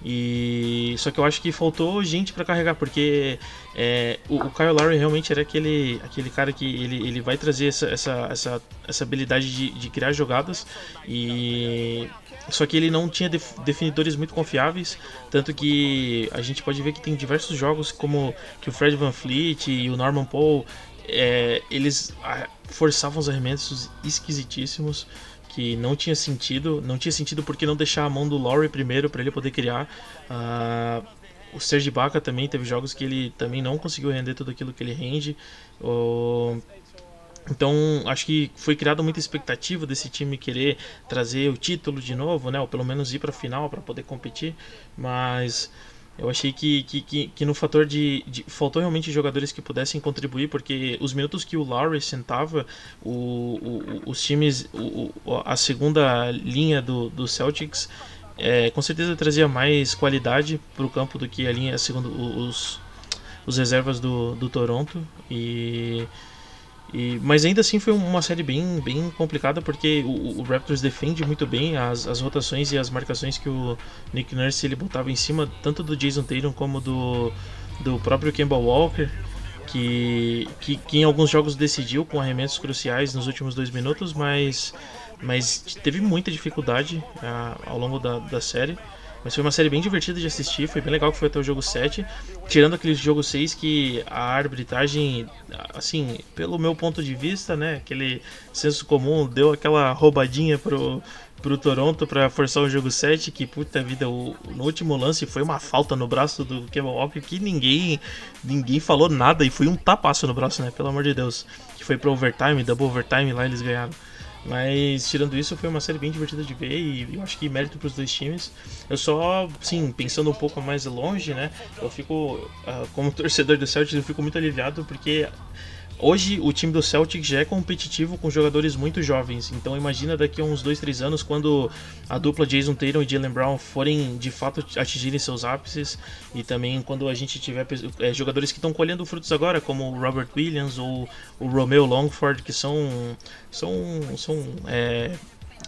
E só que eu acho que faltou gente pra carregar, porque é, o, o Kyle Lowry realmente era aquele, aquele cara que ele, ele vai trazer essa, essa, essa, essa habilidade de, de criar jogadas. E só que ele não tinha def- definidores muito confiáveis, tanto que a gente pode ver que tem diversos jogos como que o Fred Van Fleet e o Norman Paul, é, eles forçavam os arremessos esquisitíssimos que não tinha sentido, não tinha sentido porque não deixar a mão do Lowry primeiro para ele poder criar. Ah, o Serge Ibaka também teve jogos que ele também não conseguiu render tudo aquilo que ele rende. O- então, acho que foi criada muita expectativa desse time querer trazer o título de novo, né? Ou pelo menos ir para a final para poder competir. Mas eu achei que, que, que, que no fator de, de- Faltou realmente jogadores que pudessem contribuir, porque os minutos que o Lowry sentava, o, o- os times. o- a segunda linha do, do Celtics. é, com certeza trazia mais qualidade para o campo do que a linha segundo os, os reservas do, do Toronto e e, mas ainda assim foi uma série bem, bem complicada porque o, o Raptors defende muito bem as, as rotações e as marcações que o Nick Nurse ele botava em cima tanto do Jason Tatum como do, do próprio Kemba Walker que, que, que em alguns jogos decidiu com arremessos cruciais nos últimos dois minutos mas, mas teve muita dificuldade ah, ao longo da, da série mas foi uma série bem divertida de assistir, foi bem legal que foi até o jogo 7. Tirando aquele jogo 6 que a arbitragem, assim, pelo meu ponto de vista, né, aquele senso comum, deu aquela roubadinha pro, pro Toronto para forçar o jogo 7, que puta vida, o, no último lance foi uma falta no braço do Kevin Walker que ninguém ninguém falou nada e foi um tapaço no braço, né, pelo amor de Deus. Que foi pro overtime, double overtime lá eles ganharam. Mas tirando isso, foi uma série bem divertida de ver e eu acho que mérito para os dois times. Eu só, sim, pensando um pouco mais longe, né? Eu fico, ah, como torcedor do Celtics, eu fico muito aliviado porque hoje o time do Celtics já é competitivo com jogadores muito jovens. Então imagina daqui a uns 2, 3 anos quando a dupla Jason Tatum e Jalen Brown forem de fato atingirem seus ápices e também quando a gente tiver eh, jogadores que estão colhendo frutos agora, como o Robert Williams ou o Romeo Longford, que são são, são é,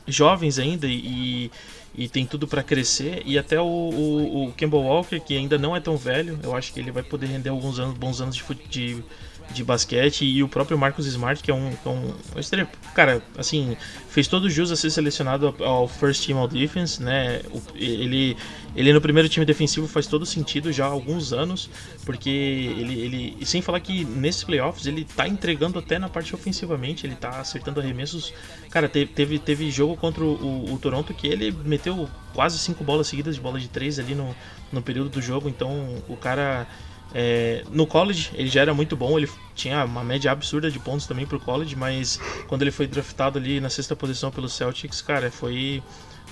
jovens ainda e, e tem tudo para crescer. E até o, o, o Kemba Walker, que ainda não é tão velho, eu acho que ele vai poder render alguns anos, bons anos de, de, de basquete. E o próprio Marcus Smart, que é um, é um um. Cara, assim, fez todo o jus a ser selecionado ao- First Team All Defense, né? Ele, ele no primeiro time defensivo faz todo sentido já há alguns anos, porque ele, ele. Sem falar que nesses playoffs ele tá entregando até na parte ofensivamente, ele tá acertando arremessos. Cara, teve, teve, teve jogo contra o- o Toronto que ele meteu quase cinco bolas seguidas de bola de três ali no, no período do jogo, então o cara. É, no college ele já era muito bom, ele tinha uma média absurda de pontos também pro college, mas quando ele foi draftado ali na sexta posição pelo Celtics, cara, foi,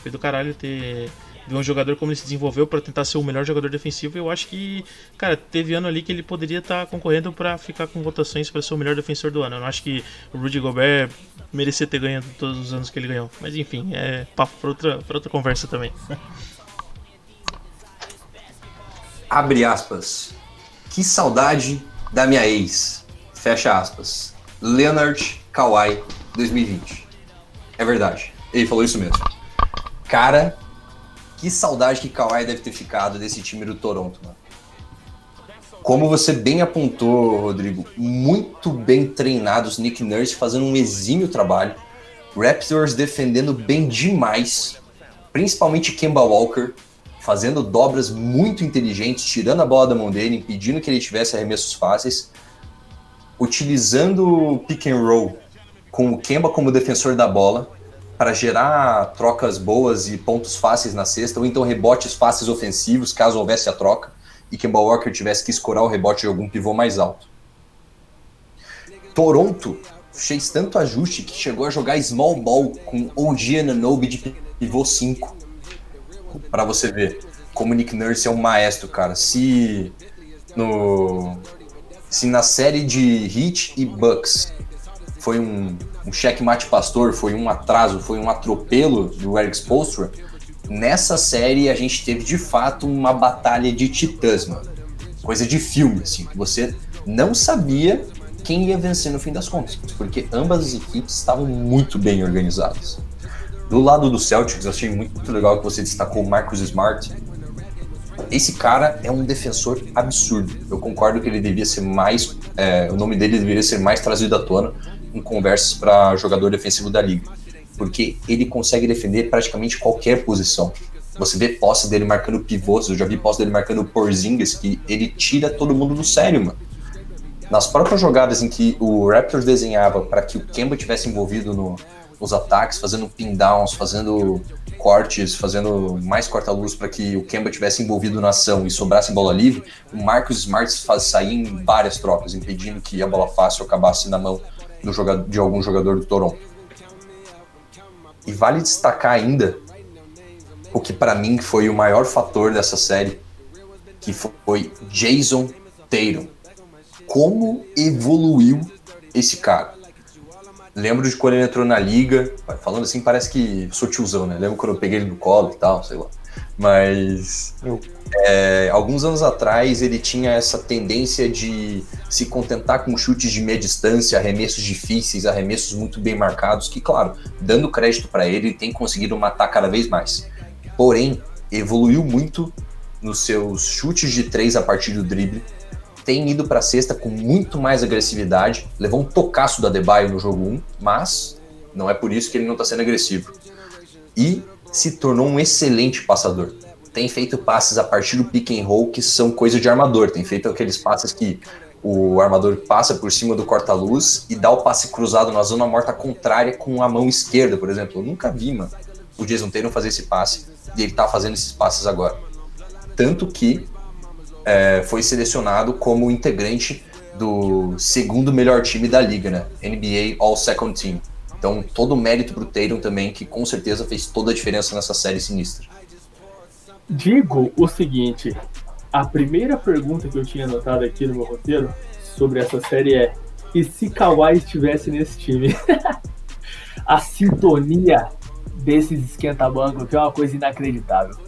foi do caralho ter ver um jogador como ele se desenvolveu para tentar ser o melhor jogador defensivo. Eu acho que, cara, teve ano ali que ele poderia estar concorrendo para ficar com votações para ser o melhor defensor do ano. Eu não acho que o Rudy Gobert merecia ter ganhado todos os anos que ele ganhou, mas enfim, é papo para outra, pra outra conversa também. Abre aspas. Que saudade da minha ex. Fecha aspas. Leonard Kawhi 2020. É verdade. Ele falou isso mesmo. Cara, que saudade que Kawhi deve ter ficado desse time do Toronto, mano. Como você bem apontou, Rodrigo, muito bem treinados, Nick Nurse fazendo um exímio trabalho, Raptors defendendo bem demais, principalmente Kemba Walker, fazendo dobras muito inteligentes, tirando a bola da mão dele, impedindo que ele tivesse arremessos fáceis, utilizando pick and roll com o Kemba como defensor da bola para gerar trocas boas e pontos fáceis na cesta, ou então rebotes fáceis ofensivos, caso houvesse a troca, e Kemba Walker tivesse que escorar o rebote de algum pivô mais alto. Toronto fez tanto ajuste que chegou a jogar small ball com OG Ananobi de pivô 5 para você ver como Nick Nurse é um maestro, cara. Se no se na série de Heat e Bucks foi um, um checkmate pastor, foi um atraso, foi um atropelo do Eric Spoelstra, nessa série a gente teve de fato uma batalha de titãs, mano. Coisa de filme, assim, que você não sabia quem ia vencer no fim das contas, porque ambas as equipes estavam muito bem organizadas. Do lado do Celtics, eu achei muito legal que você destacou o Marcus Smart, esse cara é um defensor absurdo. Eu concordo que ele devia ser mais. é, o nome dele deveria ser mais trazido à tona em conversas para jogador defensivo da liga. Porque ele consegue defender praticamente qualquer posição. Você vê posse dele marcando pivôs, eu já vi posse dele marcando Porzingis, que ele tira todo mundo do sério, mano. Nas próprias jogadas em que o Raptors desenhava para que o Kemba tivesse envolvido no- nos ataques, fazendo pin downs, fazendo cortes, fazendo mais corta-luz para que o Kemba tivesse envolvido na ação e sobrasse bola livre, o Marcus Smart faz sair em várias trocas, impedindo que a bola fácil acabasse na mão do jogador, de algum jogador do Toronto. E vale destacar ainda o que para mim foi o maior fator dessa série, que foi Jason Tatum. Como evoluiu esse cara? Lembro de quando ele entrou na liga, falando assim, parece que sou tiozão, né? Lembro quando eu peguei ele no colo e tal, sei lá. Mas é, alguns anos atrás ele tinha essa tendência de se contentar com chutes de meia distância, arremessos difíceis, arremessos muito bem marcados, que, claro, dando crédito para ele, tem conseguido matar cada vez mais. Porém, evoluiu muito nos seus chutes de três a partir do drible, tem ido para a cesta com muito mais agressividade, levou um tocaço da Adebayo no jogo 1, mas não é por isso que ele não está sendo agressivo. E se tornou um excelente passador. Tem feito passes a partir do pick and roll que são coisa de armador, tem feito aqueles passes que o armador passa por cima do corta-luz e dá o passe cruzado na zona morta contrária com a mão esquerda, por exemplo. Eu nunca vi, mano, o Jason Tatum fazer esse passe e ele tá fazendo esses passes agora. Tanto que é, foi selecionado como integrante do segundo melhor time da liga, né? NBA All Second Team. Então, todo o mérito pro Tatum também, que com certeza fez toda a diferença nessa série sinistra. Digo o seguinte: a primeira pergunta que eu tinha anotado aqui no meu roteiro sobre essa série é: e se Kawhi estivesse nesse time? a sintonia desses esquenta-banco que é uma coisa inacreditável.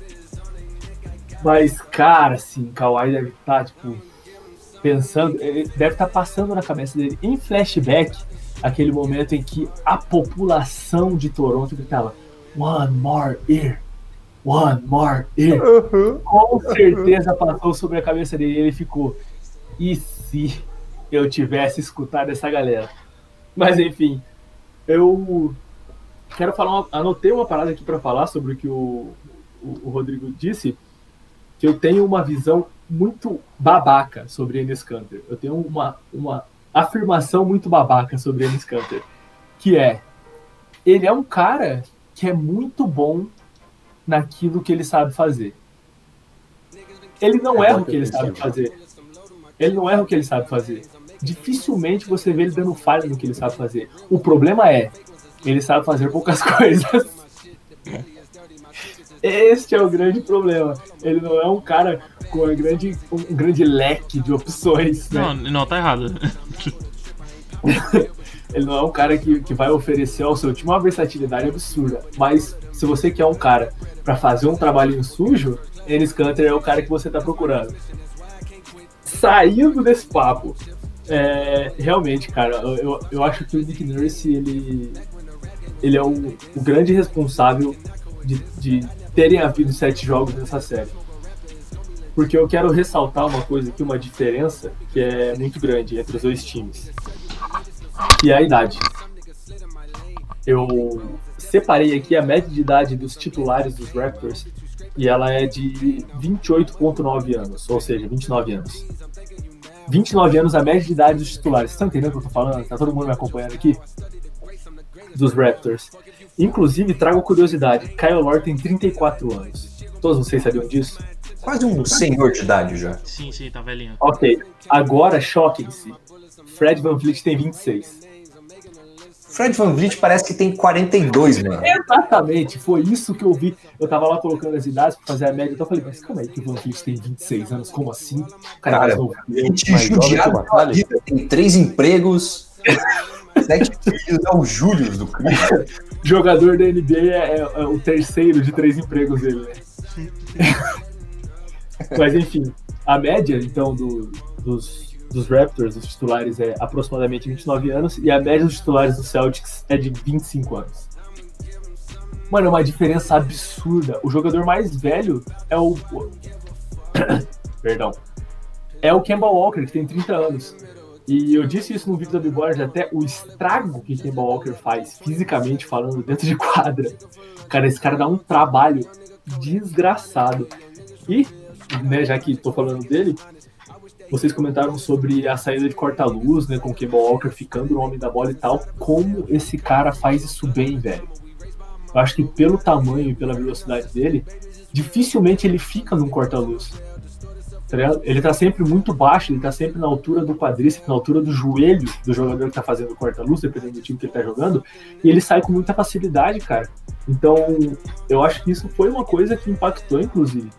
Mas, cara, assim, Kawhi deve estar, tipo, pensando, deve estar passando na cabeça dele em flashback aquele momento em que a população de Toronto gritava One more year, one more year. Com certeza passou sobre a cabeça dele e ele ficou. E se eu tivesse escutado essa galera? Mas enfim, eu quero falar, uma, anotei uma parada aqui para falar sobre o que o, o, o Rodrigo disse, que eu tenho uma visão muito babaca sobre Enes Kanter. Eu tenho uma, uma afirmação muito babaca sobre Enes Kanter, que é ele é um cara que é muito bom naquilo que ele sabe fazer. Ele não erra o que ele sabe fazer. Ele não erra o que ele sabe fazer. Dificilmente você vê ele dando falha no que ele sabe fazer. O problema é, ele sabe fazer poucas coisas. Este é o grande problema. Ele não é um cara com um grande, um grande leque de opções. Né? Não, não, tá errado. Ele não é um cara que, que vai oferecer ao seu time uma versatilidade absurda. Mas se você quer um cara para fazer um trabalhinho sujo, Enes Kanter é o cara que você tá procurando. Saindo desse papo, é, realmente, cara, eu, eu, acho que o Nick Nurse, ele, ele é o, o grande responsável de, de terem havido sete jogos nessa série. Porque eu quero ressaltar uma coisa aqui, uma diferença que é muito grande entre os dois times. Que é a idade. Eu separei aqui a média de idade dos titulares dos Raptors e ela é de 28,9 anos, ou seja, 29 anos. 29 anos a média de idade dos titulares. Vocês estão entendendo o que eu tô falando? Tá todo mundo me acompanhando aqui? Dos Raptors. Inclusive, trago curiosidade: Kyle Lowry tem 34 anos. Todos vocês sabiam disso? Quase um senhor de idade já. Sim, sim, tá velhinho. Ok. Agora, choquem-se. Fred Van Vliet tem 26. Fred Van Vliet parece que tem 42, mano. Exatamente, foi isso que eu vi. Eu tava lá colocando as idades pra fazer a média, então eu falei, mas calma aí que o Van Vliet tem 26 anos, como assim? O cara, é mais Cara, novo judiado pela vida, tem três empregos, sete filhos, é o Július do Cruz. Jogador da NBA é, é- é o terceiro de três empregos dele, né? Mas enfim, a média, então, do- dos, dos Raptors, os titulares, é aproximadamente 29 anos, e a média dos titulares do Celtics é de 25 anos. Mano, é uma diferença absurda. O jogador mais velho é o. Perdão. É o Kemba Walker, que tem 30 anos. E eu disse isso no vídeo da Bigode, até o estrago que Kemba Walker faz, fisicamente falando, dentro de quadra. Cara, esse cara dá um trabalho desgraçado. E, né, já que tô falando dele, vocês comentaram sobre a saída de corta-luz, né, com o Kemba Walker ficando no homem da bola e tal. Como esse cara faz isso bem, velho. Eu acho que pelo tamanho e pela velocidade dele, dificilmente ele fica num corta-luz. Tá ele tá sempre muito baixo, ele tá sempre na altura do quadríceps, na altura do joelho do jogador que tá fazendo o corta-luz, dependendo do time que ele tá jogando, e ele sai com muita facilidade, cara. Então, eu acho que isso foi uma coisa que impactou, inclusive,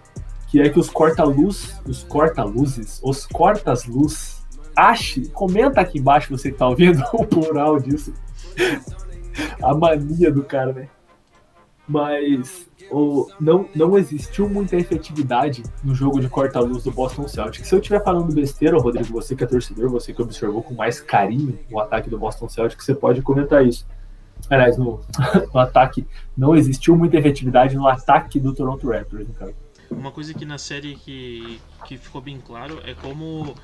que é que os corta-luz, os corta-luzes, os cortas-luz, ache, comenta aqui embaixo você que tá ouvindo o plural disso. A mania do cara, né? Mas o, não, não existiu muita efetividade no jogo de corta-luz do Boston Celtics. Se eu estiver falando besteira, Rodrigo, você que é torcedor, você que observou com mais carinho o ataque do Boston Celtics, você pode comentar isso. Aliás, no, no ataque, não existiu muita efetividade no ataque do Toronto Raptors, no caso. Uma coisa que na série que, que ficou bem claro é como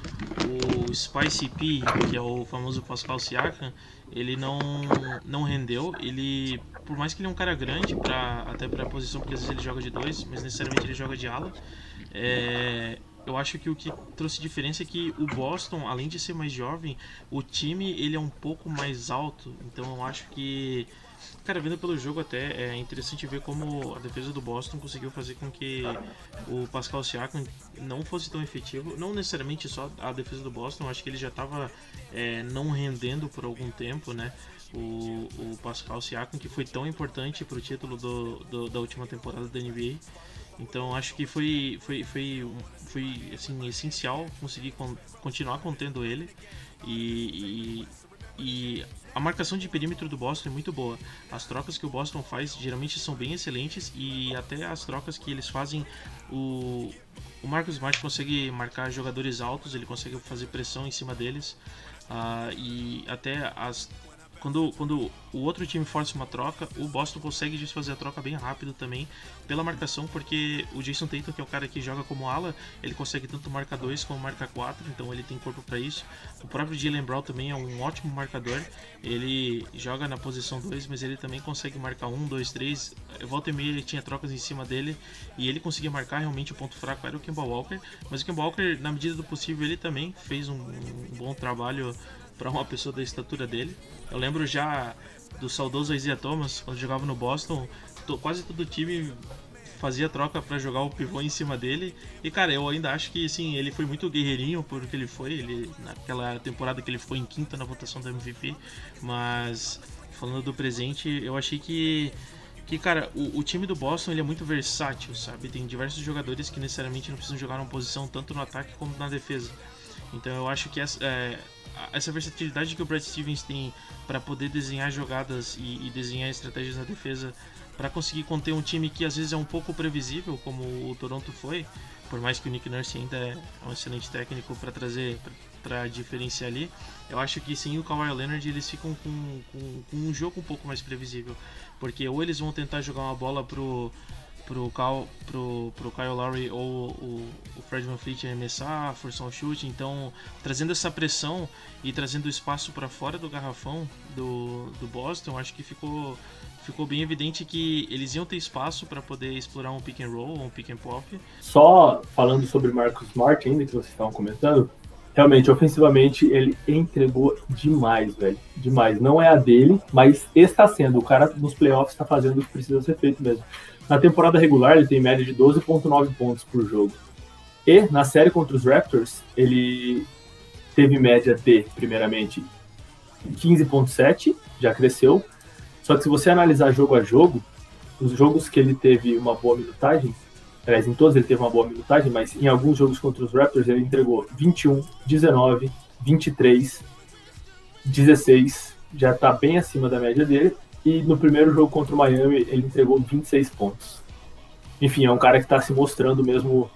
o Spicy P, que é o famoso Pascal Siakam, ele não, não rendeu. Ele, por mais que ele é um cara grande, até para a posição, porque às vezes ele joga de dois, mas necessariamente ele joga de ala. É, eu acho que o que trouxe diferença é que o Boston, além de ser mais jovem, o time ele é um pouco mais alto. Então eu acho que Cara, vendo pelo jogo até, é interessante ver como a defesa do Boston conseguiu fazer com que o Pascal Siakam não fosse tão efetivo. Não necessariamente só a defesa do Boston, acho que ele já estava é, não rendendo por algum tempo, né? O, o Pascal Siakam, que foi tão importante para o título do, do, da última temporada da NBA. Então acho que foi, foi, foi, foi assim, essencial conseguir con continuar contendo ele. E, e, e a marcação de perímetro do Boston é muito boa. As trocas que o Boston faz geralmente são bem excelentes e até as trocas que eles fazem, o, o Marcus Smart consegue marcar jogadores altos, ele consegue fazer pressão em cima deles uh, e até as quando, quando o outro time força uma troca, o Boston consegue desfazer a troca bem rápido também pela marcação, porque o Jason Tatum, que é o cara que joga como ala, ele consegue tanto marcar 2 como marcar 4, então ele tem corpo para isso. O próprio Jalen Brown também é um ótimo marcador, ele joga na posição 2, mas ele também consegue marcar 1, 2, 3. Volta e meia ele tinha trocas em cima dele e ele conseguia marcar realmente o ponto fraco era o Kemba Walker, mas o Kemba Walker, na medida do possível, ele também fez um, um bom trabalho para uma pessoa da estatura dele. Eu lembro já do saudoso Isaiah Thomas, quando jogava no Boston, to, quase todo time fazia troca para jogar o pivô em cima dele. E cara, eu ainda acho que assim, ele foi muito guerreirinho por que ele foi, ele naquela temporada que ele ficou em quinta na votação do MVP, mas falando do presente, eu achei que que, cara, o, o, time do Boston ele é muito versátil, sabe? Tem diversos jogadores que necessariamente não precisam jogar uma posição tanto no ataque como na defesa. Então eu acho que essa, é, essa versatilidade que o Brad Stevens tem para poder desenhar jogadas e, e, desenhar estratégias na defesa para conseguir conter um time que às vezes é um pouco previsível, como o Toronto foi, por mais que o Nick Nurse ainda é um excelente técnico para trazer para diferenciar ali, eu acho que sim o Kawhi Leonard eles ficam com, com, com, um jogo um pouco mais previsível, porque ou eles vão tentar jogar uma bola pro pro, Cal, pro, pro Kyle Lowry ou o, o Fred Van Fleet arremessar, forçar um chute. Então, trazendo essa pressão e trazendo espaço para fora do garrafão do, do Boston, acho que ficou, ficou bem evidente que eles iam ter espaço para poder explorar um pick and roll, um pick and pop. Só falando sobre Marcus Smart ainda que vocês estavam comentando, realmente, ofensivamente, ele entregou demais, velho. Demais. Não é a dele, mas está sendo. O cara nos playoffs está fazendo o que precisa ser feito mesmo. Na temporada regular, ele tem média de 12,9 pontos por jogo. E na série contra os Raptors, ele teve média de, primeiramente, 15,7, já cresceu. Só que se você analisar jogo a jogo, os jogos que ele teve uma boa minutagem, aliás, em todos ele teve uma boa minutagem, mas em alguns jogos contra os Raptors ele entregou 21, 19, 23, 16, já está bem acima da média dele. E no primeiro jogo contra o Miami, ele entregou 26 pontos. Enfim, é um cara que está se mostrando mesmo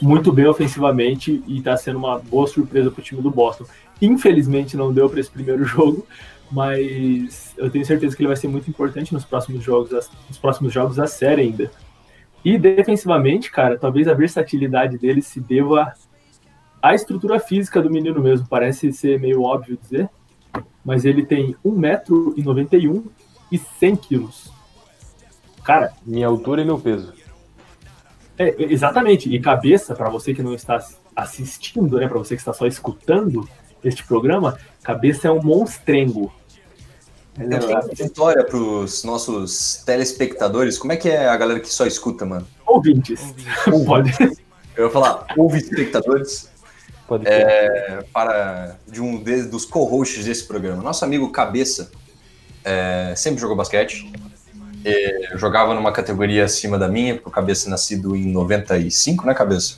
muito bem ofensivamente e está sendo uma boa surpresa para o time do Boston. Infelizmente não deu para esse primeiro jogo, mas eu tenho certeza que ele vai ser muito importante nos próximos jogos, nos próximos jogos da série ainda. E defensivamente, cara, talvez a versatilidade dele se deva à estrutura física do menino mesmo. Parece ser meio óbvio dizer, mas ele tem 1,91m e 100 quilos. Cara, Minha altura e meu peso. é, exatamente. E cabeça, para você que não está assistindo, né, para você que está só escutando este programa, cabeça é um monstrengo. Eu tenho uma vitória pros nossos telespectadores. Como é que é a galera que só escuta, mano? Ouvintes. Pode. Eu ia falar, ouve espectadores. É, para de um de- dos co-hosts desse programa. Nosso amigo Cabeça é, sempre jogou basquete. É, jogava numa categoria acima da minha, porque o Cabeça nascido em 95, né, Cabeça?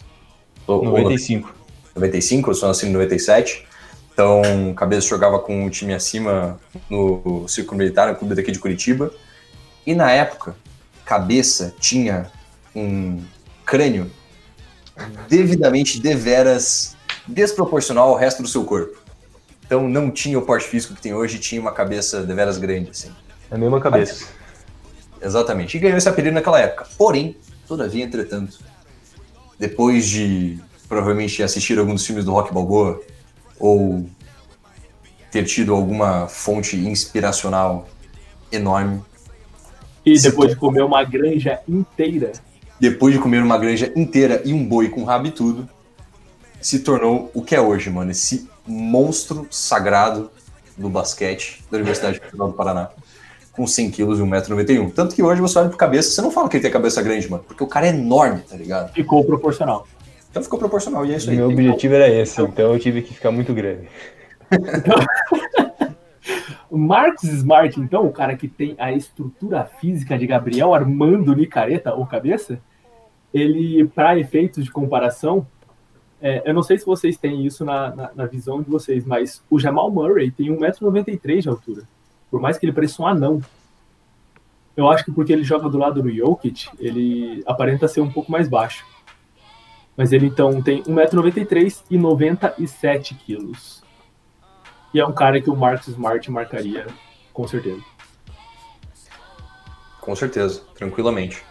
Ou 95. 95, eu sou nascido em 97. Então, Cabeça jogava com um time acima no Círculo Militar, no clube daqui de Curitiba. E na época, Cabeça tinha um crânio devidamente, deveras, desproporcional ao resto do seu corpo. Então, não tinha o porte físico que tem hoje, tinha uma cabeça deveras grande, assim. É a mesma cabeça. Exatamente. E ganhou esse apelido naquela época. Porém, todavia, entretanto, depois de provavelmente assistir algum dos filmes do Rock Balboa, ou ter tido alguma fonte inspiracional enorme, E depois de comer uma granja inteira, depois de comer uma granja inteira e um boi com rabo e tudo, se tornou o que é hoje, mano. Esse monstro sagrado do basquete da Universidade Federal do Paraná. Com 100 quilos e 1,91m. Tanto que hoje você olha pro cabeça, você não fala que ele tem a cabeça grande, mano. Porque o cara é enorme, tá ligado? ficou proporcional. Então ficou proporcional, e é isso aí. Meu objetivo era esse, então eu tive que ficar muito grande. O Marcos Smart, então, o cara que tem a estrutura física de Gabriel Armando Nicareta, ou cabeça, ele, para efeitos de comparação, é, eu não sei se vocês têm isso na, na, na visão de vocês, mas o Jamal Murray tem 1,93m de altura. Por mais que ele pareça um anão. Eu acho que porque ele joga do lado do Jokic, ele aparenta ser um pouco mais baixo. Mas ele então tem 1,93m e 97 quilos. E é um cara que o Marcus Smart marcaria, com certeza. Com certeza, tranquilamente.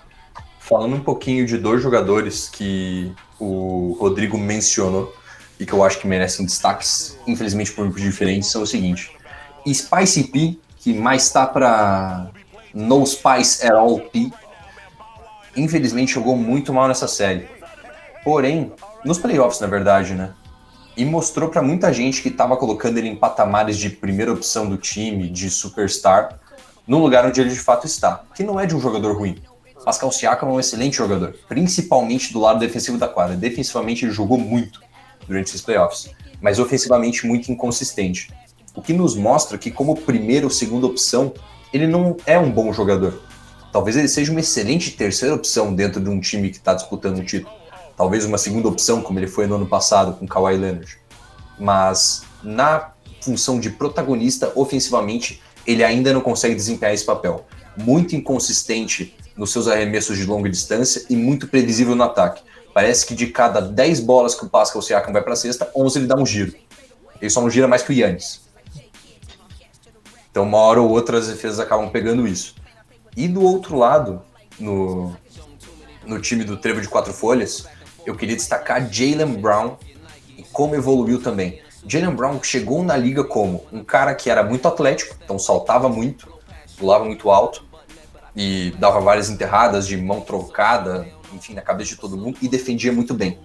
Falando um pouquinho de dois jogadores que o Rodrigo mencionou e que eu acho que merecem destaques, infelizmente por motivos diferentes, são o seguinte. Spicy P, que mais está para No Spice at All P, infelizmente jogou muito mal nessa série. Porém, nos playoffs, na verdade, né? E mostrou para muita gente que estava colocando ele em patamares de primeira opção do time, de superstar, no lugar onde ele de fato está, que não é de um jogador ruim. Pascal Siakam é um excelente jogador, principalmente do lado defensivo da quadra. Defensivamente ele jogou muito durante esses playoffs, mas ofensivamente muito inconsistente. O que nos mostra que como primeira ou segunda opção, ele não é um bom jogador. Talvez ele seja uma excelente terceira opção dentro de um time que está disputando um título. Talvez uma segunda opção, como ele foi no ano passado com Kawhi Leonard. Mas na função de protagonista ofensivamente, ele ainda não consegue desempenhar esse papel. Muito inconsistente nos seus arremessos de longa distância e muito previsível no ataque. Parece que de cada 10 bolas que o Pascal Siakam vai para a cesta, 11 ele dá um giro. Ele só não gira mais que o Yannis. Então, uma hora ou outra, as defesas acabam pegando isso. E do outro lado, no, no time do Trevo de Quatro Folhas, eu queria destacar Jalen Brown e como evoluiu também. Jalen Brown chegou na liga como um cara que era muito atlético, então saltava muito, pulava muito alto e dava várias enterradas de mão trocada, enfim, na cabeça de todo mundo e defendia muito bem.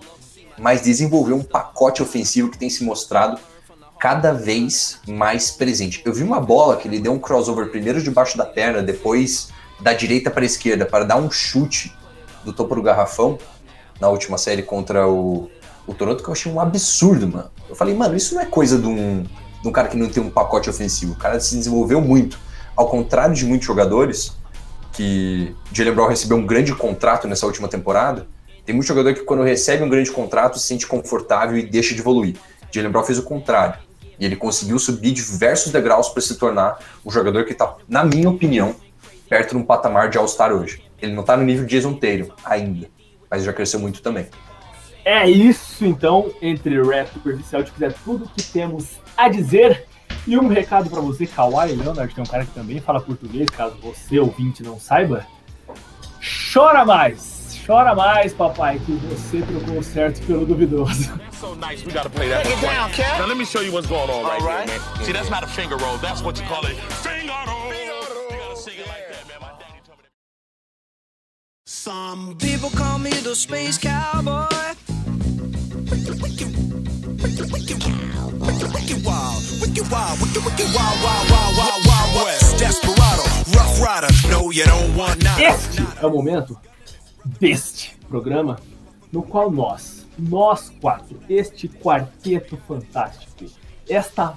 Mas desenvolveu um pacote ofensivo que tem se mostrado cada vez mais presente. Eu vi uma bola que ele deu um crossover primeiro debaixo da perna, depois da direita para a esquerda para dar um chute do topo do garrafão na última série contra o, o Toronto que eu achei um absurdo, mano. Eu falei, mano, isso não é coisa de um, de um cara que não tem um pacote ofensivo. O cara se desenvolveu muito. Ao contrário de muitos jogadores, que Jalen Brown recebeu um grande contrato nessa última temporada, tem muito jogador que quando recebe um grande contrato se sente confortável e deixa de evoluir. Jalen Brown fez o contrário. E ele conseguiu subir diversos degraus para se tornar um jogador que está, na minha opinião, perto de um patamar de All-Star hoje. Ele não está no nível de Jason ainda, mas já cresceu muito também. É isso então, entre rap e superficial, é tudo que temos a dizer. E um recado para você, Kawhi Leonard, que é um cara que também fala português, caso você, ouvinte, não saiba. Chora mais! chora mais, papai, que você trocou o certo pelo duvidoso. So nice, we gotta play that. Break it down, Cap. Now let me show you what's going on right, All right. here, man. See, that's not a finger roll. That's what you call it. Finger roll. You gotta sing it like that, man. My daddy told me that. Some people call me the space cowboy. Este é o momento deste programa no qual nós, nós quatro, este quarteto fantástico, esta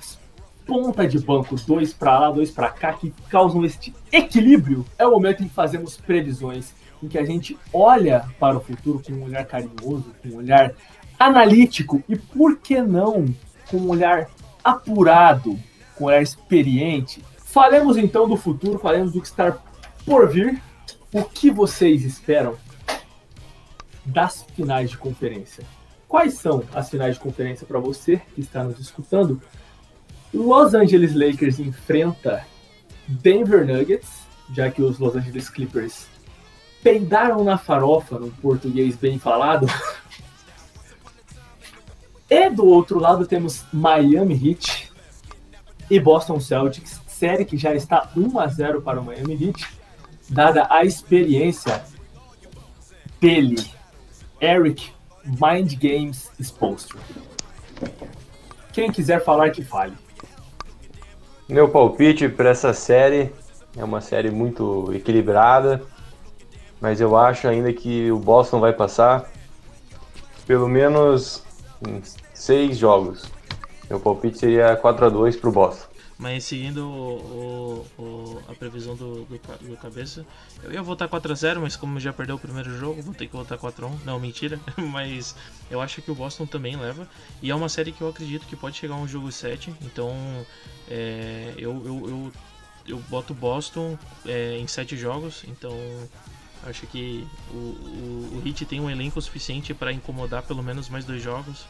ponta de banco, dois pra lá, dois pra cá, que causam este equilíbrio, é o momento em que fazemos previsões, em que a gente olha para o futuro com um olhar carinhoso, com um olhar analítico e, por que não, com um olhar apurado, com olhar experiente. Falemos então do futuro, falemos do que está por vir. O que vocês esperam das finais de conferência? Quais são as finais de conferência para você que está nos escutando? Los Angeles Lakers enfrenta Denver Nuggets, já que os Los Angeles Clippers peidaram na farofa, num português bem falado. E do outro lado temos Miami Heat e Boston Celtics, série que já está 1 a 0 para o Miami Heat, dada a experiência dele, Eric Mind Games Exposed. Quem quiser falar que fale. Meu palpite para essa série é uma série muito equilibrada, mas eu acho ainda que o Boston vai passar pelo menos seis jogos. Meu palpite seria 4 a 2 para o Boston. Mas seguindo o, o- o- a previsão do, do, do cabeça, eu ia votar 4x0, mas como já perdeu o primeiro jogo, vou ter que votar 4x1. Não, mentira. Mas eu acho que o Boston também leva. E é uma série que eu acredito que pode chegar a um jogo 7. Então é, eu, eu, eu, eu boto Boston é, em 7 jogos. Então acho que o, o, o Heat tem um elenco suficiente para incomodar pelo menos mais dois jogos.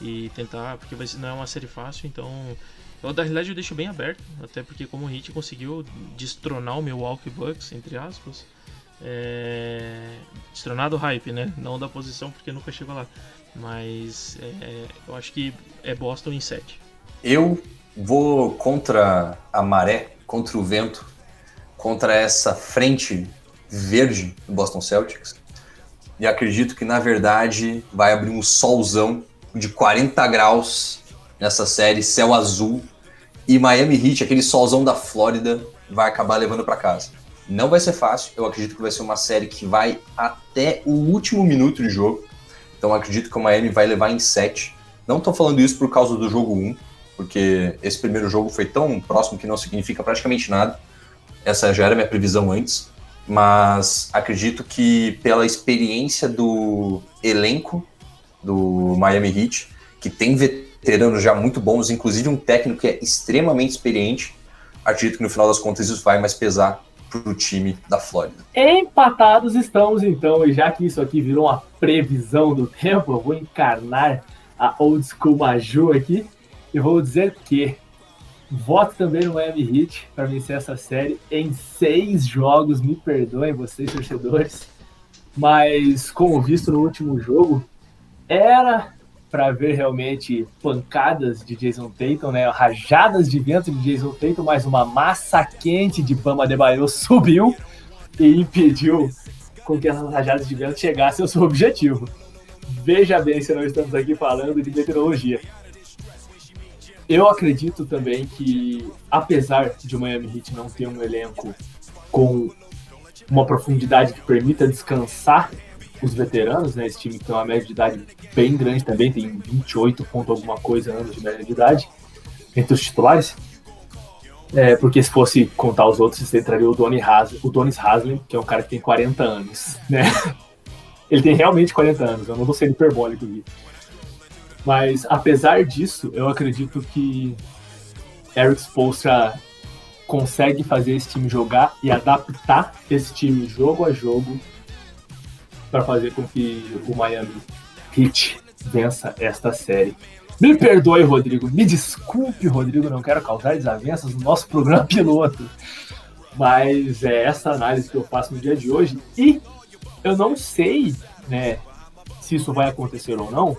E tentar, porque não é uma série fácil, então eu, na realidade eu deixo bem aberto, até porque como o Heat conseguiu destronar o Milwaukee Bucks, entre aspas, é... destronar do hype, né? Não da posição, porque nunca chegou lá. Mas é, eu acho que é Boston em 7. Eu vou contra a maré, contra o vento, contra essa frente verde do Boston Celtics. E acredito que, na verdade, vai abrir um solzão de 40 graus nessa série, céu azul. E Miami Heat, aquele solzão da Flórida, vai acabar levando para casa. Não vai ser fácil, eu acredito que vai ser uma série que vai até o último minuto de jogo. Então acredito que o Miami vai levar em 7. Não tô falando isso por causa do jogo 1, porque esse primeiro jogo foi tão próximo que não significa praticamente nada. Essa já era minha previsão antes. Mas acredito que pela experiência do elenco do Miami Heat, que tem veteranos já muito bons, inclusive um técnico que é extremamente experiente, acredito que no final das contas isso vai mais pesar pro time da Flórida. Empatados estamos então, e já que isso aqui virou uma previsão do tempo, eu vou encarnar a old school Maju aqui e vou dizer que voto também no Miami Heat para vencer essa série em seis jogos. Me perdoem vocês, torcedores, mas como visto no último jogo, era para ver realmente pancadas de Jason Tatum, né? Rajadas de vento de Jason Tatum, mas uma massa quente de Bama Debaio subiu e impediu com que essas rajadas de vento chegassem ao seu objetivo. Veja bem se não estamos aqui falando de meteorologia. Eu acredito também que, apesar de o Miami Heat não ter um elenco com uma profundidade que permita descansar os veteranos, né? Esse time tem uma média de idade bem grande também, tem 28 ponto alguma coisa anos de média de idade entre os titulares. É, porque se fosse contar os outros, você entraria o, Donny Has, o Donis Haslem, que é um cara que tem 40 anos, né? Ele tem realmente 40 anos, eu não vou ser hiperbólico aqui. Mas, apesar disso, eu acredito que Eric Spoelstra consegue fazer esse time jogar e adaptar esse time jogo a jogo para fazer com que o Miami Heat vença esta série. Me perdoe, Rodrigo. Me desculpe, Rodrigo. Não quero causar desavenças no nosso programa piloto. Mas é essa análise que eu faço no dia de hoje. E eu não sei, né, se isso vai acontecer ou não.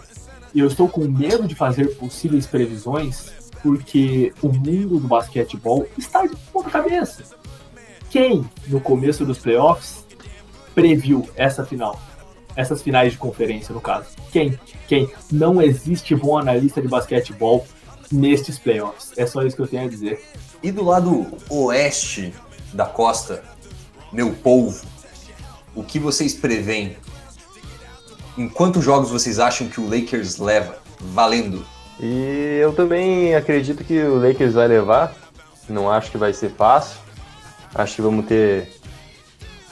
E eu estou com medo de fazer possíveis previsões, porque o mundo do basquetebol está de ponta cabeça. Quem, no começo dos playoffs, previu essa final? Essas finais de conferência, no caso. Quem? Quem? Não existe bom analista de basquetebol nestes playoffs. É só isso que eu tenho a dizer. E do lado oeste da costa, meu povo, o que vocês preveem? Em quantos jogos vocês acham que o Lakers leva? Valendo. E eu também acredito que o Lakers vai levar. Não acho que vai ser fácil. Acho que vamos ter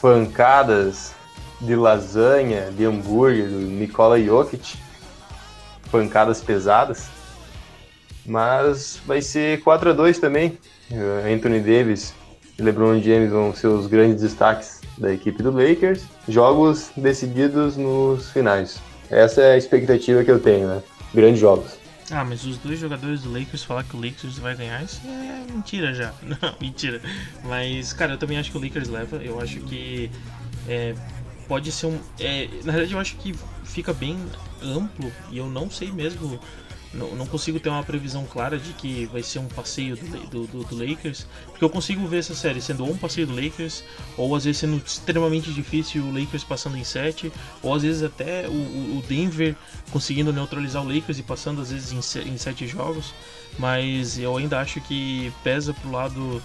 pancadas de lasanha, de hambúrguer, do Nikola Jokic. Pancadas pesadas. Mas vai ser 4 a 2 também. Uh, Anthony Davis e LeBron James vão ser os grandes destaques da equipe do Lakers. Jogos decididos nos finais. Essa é a expectativa que eu tenho, né? Grandes jogos. Ah, mas os dois jogadores do Lakers falar que o Lakers vai ganhar, isso é mentira já. Não, mentira. Mas, cara, eu também acho que o Lakers leva. Eu acho que é, pode ser um. é, na verdade, eu acho que fica bem amplo e eu não sei mesmo. Não, não consigo ter uma previsão clara de que vai ser um passeio do, do, do- Lakers, porque eu consigo ver essa série sendo ou um passeio do Lakers, ou às vezes sendo extremamente difícil o Lakers passando em 7, ou às vezes até o, o Denver conseguindo neutralizar o Lakers e passando às vezes em 7 jogos, mas eu ainda acho que pesa pro lado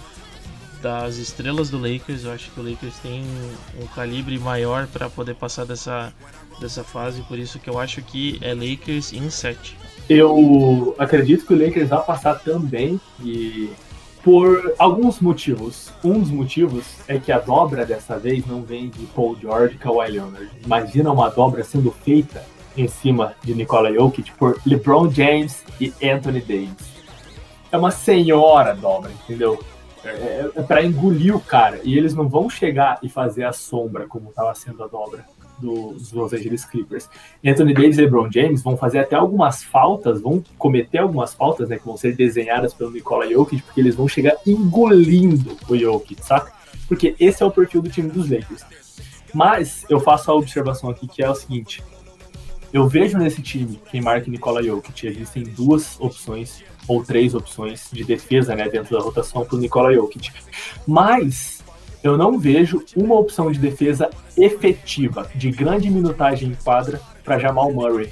das estrelas do Lakers, eu acho que o Lakers tem um, um calibre maior para poder passar dessa, dessa fase, por isso que eu acho que é Lakers em 7. Eu acredito que o Lakers vai passar também e por alguns motivos. Um dos motivos é que a dobra dessa vez não vem de Paul George e Kawhi Leonard. Imagina uma dobra sendo feita em cima de Nikola Jokic por LeBron James e Anthony Davis. É uma senhora dobra, entendeu? É, é, é para engolir o cara. E eles não vão chegar e fazer a sombra como estava sendo a dobra dos Los Angeles Clippers. Anthony Davis e LeBron James vão fazer até algumas faltas, vão cometer algumas faltas, né, que vão ser desenhadas pelo Nikola Jokic, porque eles vão chegar engolindo o Jokic, saca? Porque esse é o perfil do time dos Lakers. Mas eu faço a observação aqui que é o seguinte: eu vejo nesse time quem marca Nikola Jokic, existem duas opções ou três opções de defesa, né, dentro da rotação para o Nikola Jokic. Mas eu não vejo uma opção de defesa efetiva, de grande minutagem em quadra, para Jamal Murray.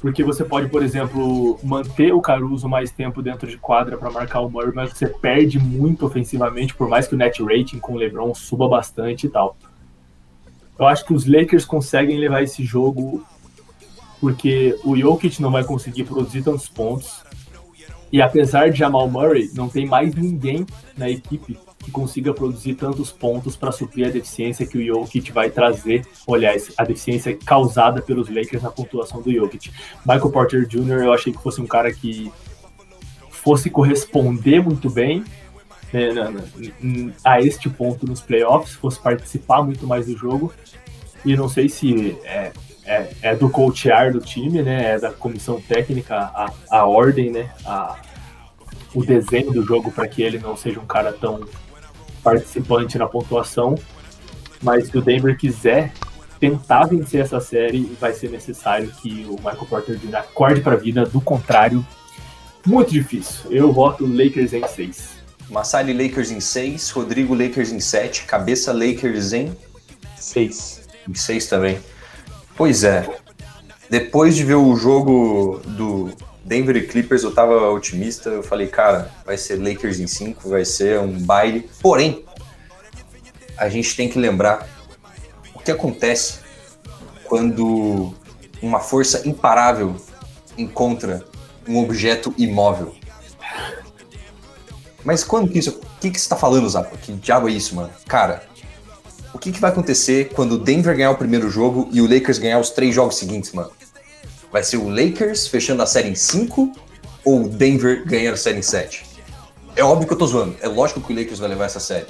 Porque você pode, por exemplo, manter o Caruso mais tempo dentro de quadra para marcar o Murray, mas você perde muito ofensivamente, por mais que o net rating com o LeBron suba bastante e tal. Eu acho que os Lakers conseguem levar esse jogo porque o Jokic não vai conseguir produzir tantos pontos. E apesar de Jamal Murray, não tem mais ninguém na equipe que consiga produzir tantos pontos para suprir a deficiência que o Jokic vai trazer. Aliás, a deficiência causada pelos Lakers na pontuação do Jokic. Michael Porter Jr., eu achei que fosse um cara que fosse corresponder muito bem né, a este ponto nos playoffs, fosse participar muito mais do jogo. E não sei se é, é, é do coachar do time, né? É da comissão técnica, a, a ordem, né? A, o desenho do jogo para que ele não seja um cara tão participante na pontuação. Mas se o Denver quiser tentar vencer essa série, vai ser necessário que o Michael Porter Jr. acorde para a vida. Do contrário, muito difícil. Eu voto Lakers em 6. Massali Lakers em 6, Rodrigo Lakers em 7, Cabeça Lakers em 6. Em 6 também. Pois é. Depois de ver o jogo do Denver e Clippers, eu tava otimista. Eu falei, cara, vai ser Lakers em 5, vai ser um baile. Porém, a gente tem que lembrar o que acontece quando uma força imparável encontra um objeto imóvel. Mas quando que isso. O que, que você tá falando, Zapa? Que diabo é isso, mano? Cara, o que, que vai acontecer quando o Denver ganhar o primeiro jogo e o Lakers ganhar os três jogos seguintes, mano? Vai ser o Lakers fechando a série em 5 ou o Denver ganhando a série em 7? É óbvio que eu tô zoando. É lógico que o Lakers vai levar essa série.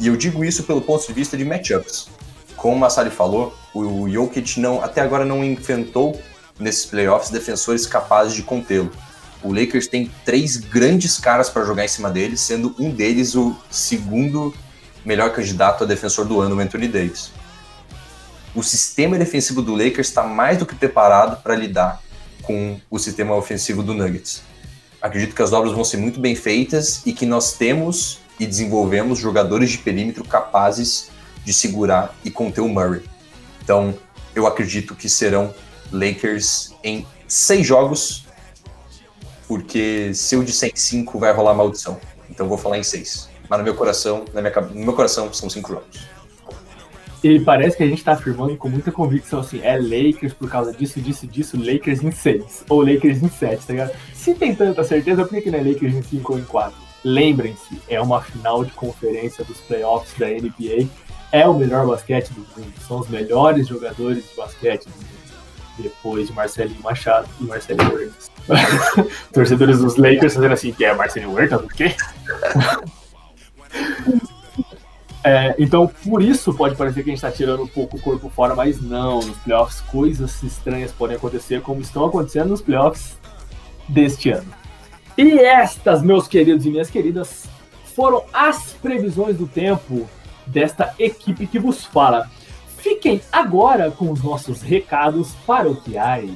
E eu digo isso pelo ponto de vista de matchups. Como o Massari falou, o Jokic não, até agora não enfrentou nesses playoffs defensores capazes de contê-lo. O Lakers tem três grandes caras para jogar em cima dele, sendo um deles o segundo melhor candidato a defensor do ano, o Anthony Davis. O sistema defensivo do Lakers está mais do que preparado para lidar com o sistema ofensivo do Nuggets. Acredito que as obras vão ser muito bem feitas e que nós temos e desenvolvemos jogadores de perímetro capazes de segurar e conter o Murray. Então, eu acredito que serão Lakers em seis jogos, porque se eu disser em cinco vai rolar maldição. Então, vou falar em seis. Mas no meu coração, na minha, no meu coração, são cinco jogos. E parece que a gente tá afirmando com muita convicção assim, é Lakers por causa disso, disso, disso, Lakers em 6, ou Lakers em 7, tá ligado? Se tem tanta certeza, por que, não é Lakers em 5 ou em 4? Lembrem-se, é uma final de conferência dos playoffs da NBA, é o melhor basquete do mundo, são os melhores jogadores de basquete do mundo, depois de Marcelinho Machado e Marcelinho Huertas. Torcedores dos Lakers fazendo assim, que é Marcelinho Huertas, por quê? É, então, por isso pode parecer que a gente está tirando um pouco o corpo fora, mas não. Nos playoffs, coisas estranhas podem acontecer, como estão acontecendo nos playoffs deste ano. E estas, meus queridos e minhas queridas, foram as previsões do tempo desta equipe que vos fala. Fiquem agora com os nossos recados paroquiais.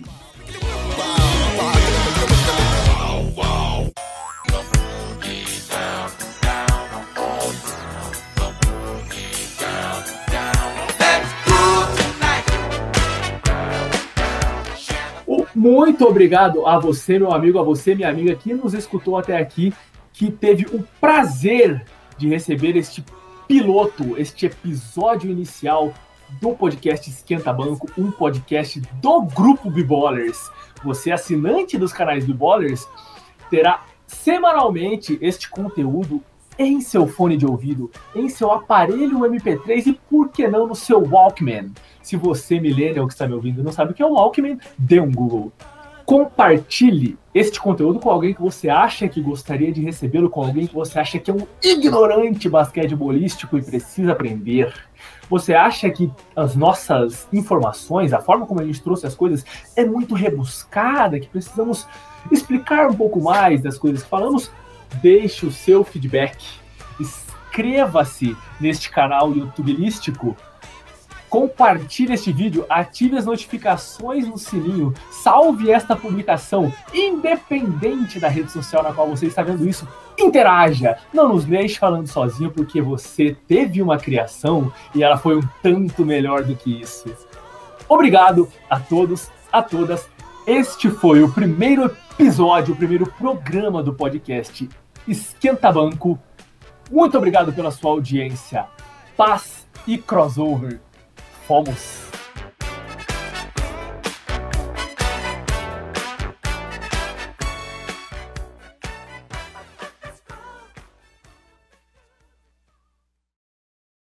Muito obrigado a você, meu amigo, a você, minha amiga, que nos escutou até aqui, que teve o prazer de receber este piloto, este episódio inicial do podcast Esquenta Banco, um podcast do grupo Biballers. Você, assinante dos canais Biballers, terá semanalmente este conteúdo em seu fone de ouvido, em seu aparelho MP3 e, por que não, no seu Walkman. Se você, millennial que está me ouvindo, não sabe o que é o Walkman, dê um Google. Compartilhe este conteúdo com alguém que você acha que gostaria de recebê-lo, com alguém que você acha que é um ignorante basquetebolístico e precisa aprender. Você acha que as nossas informações, a forma como a gente trouxe as coisas, é muito rebuscada, que precisamos explicar um pouco mais das coisas que falamos? Deixe o seu feedback. Inscreva-se neste canal YouTubelístico compartilhe este vídeo, ative as notificações no sininho, salve esta publicação, independente da rede social na qual você está vendo isso, interaja, não nos deixe falando sozinho, porque você teve uma criação e ela foi um tanto melhor do que isso. Obrigado a todos, a todas. Este foi o primeiro episódio, o primeiro programa do podcast Esquenta Banco. Muito obrigado pela sua audiência. Paz e crossover. Fomos.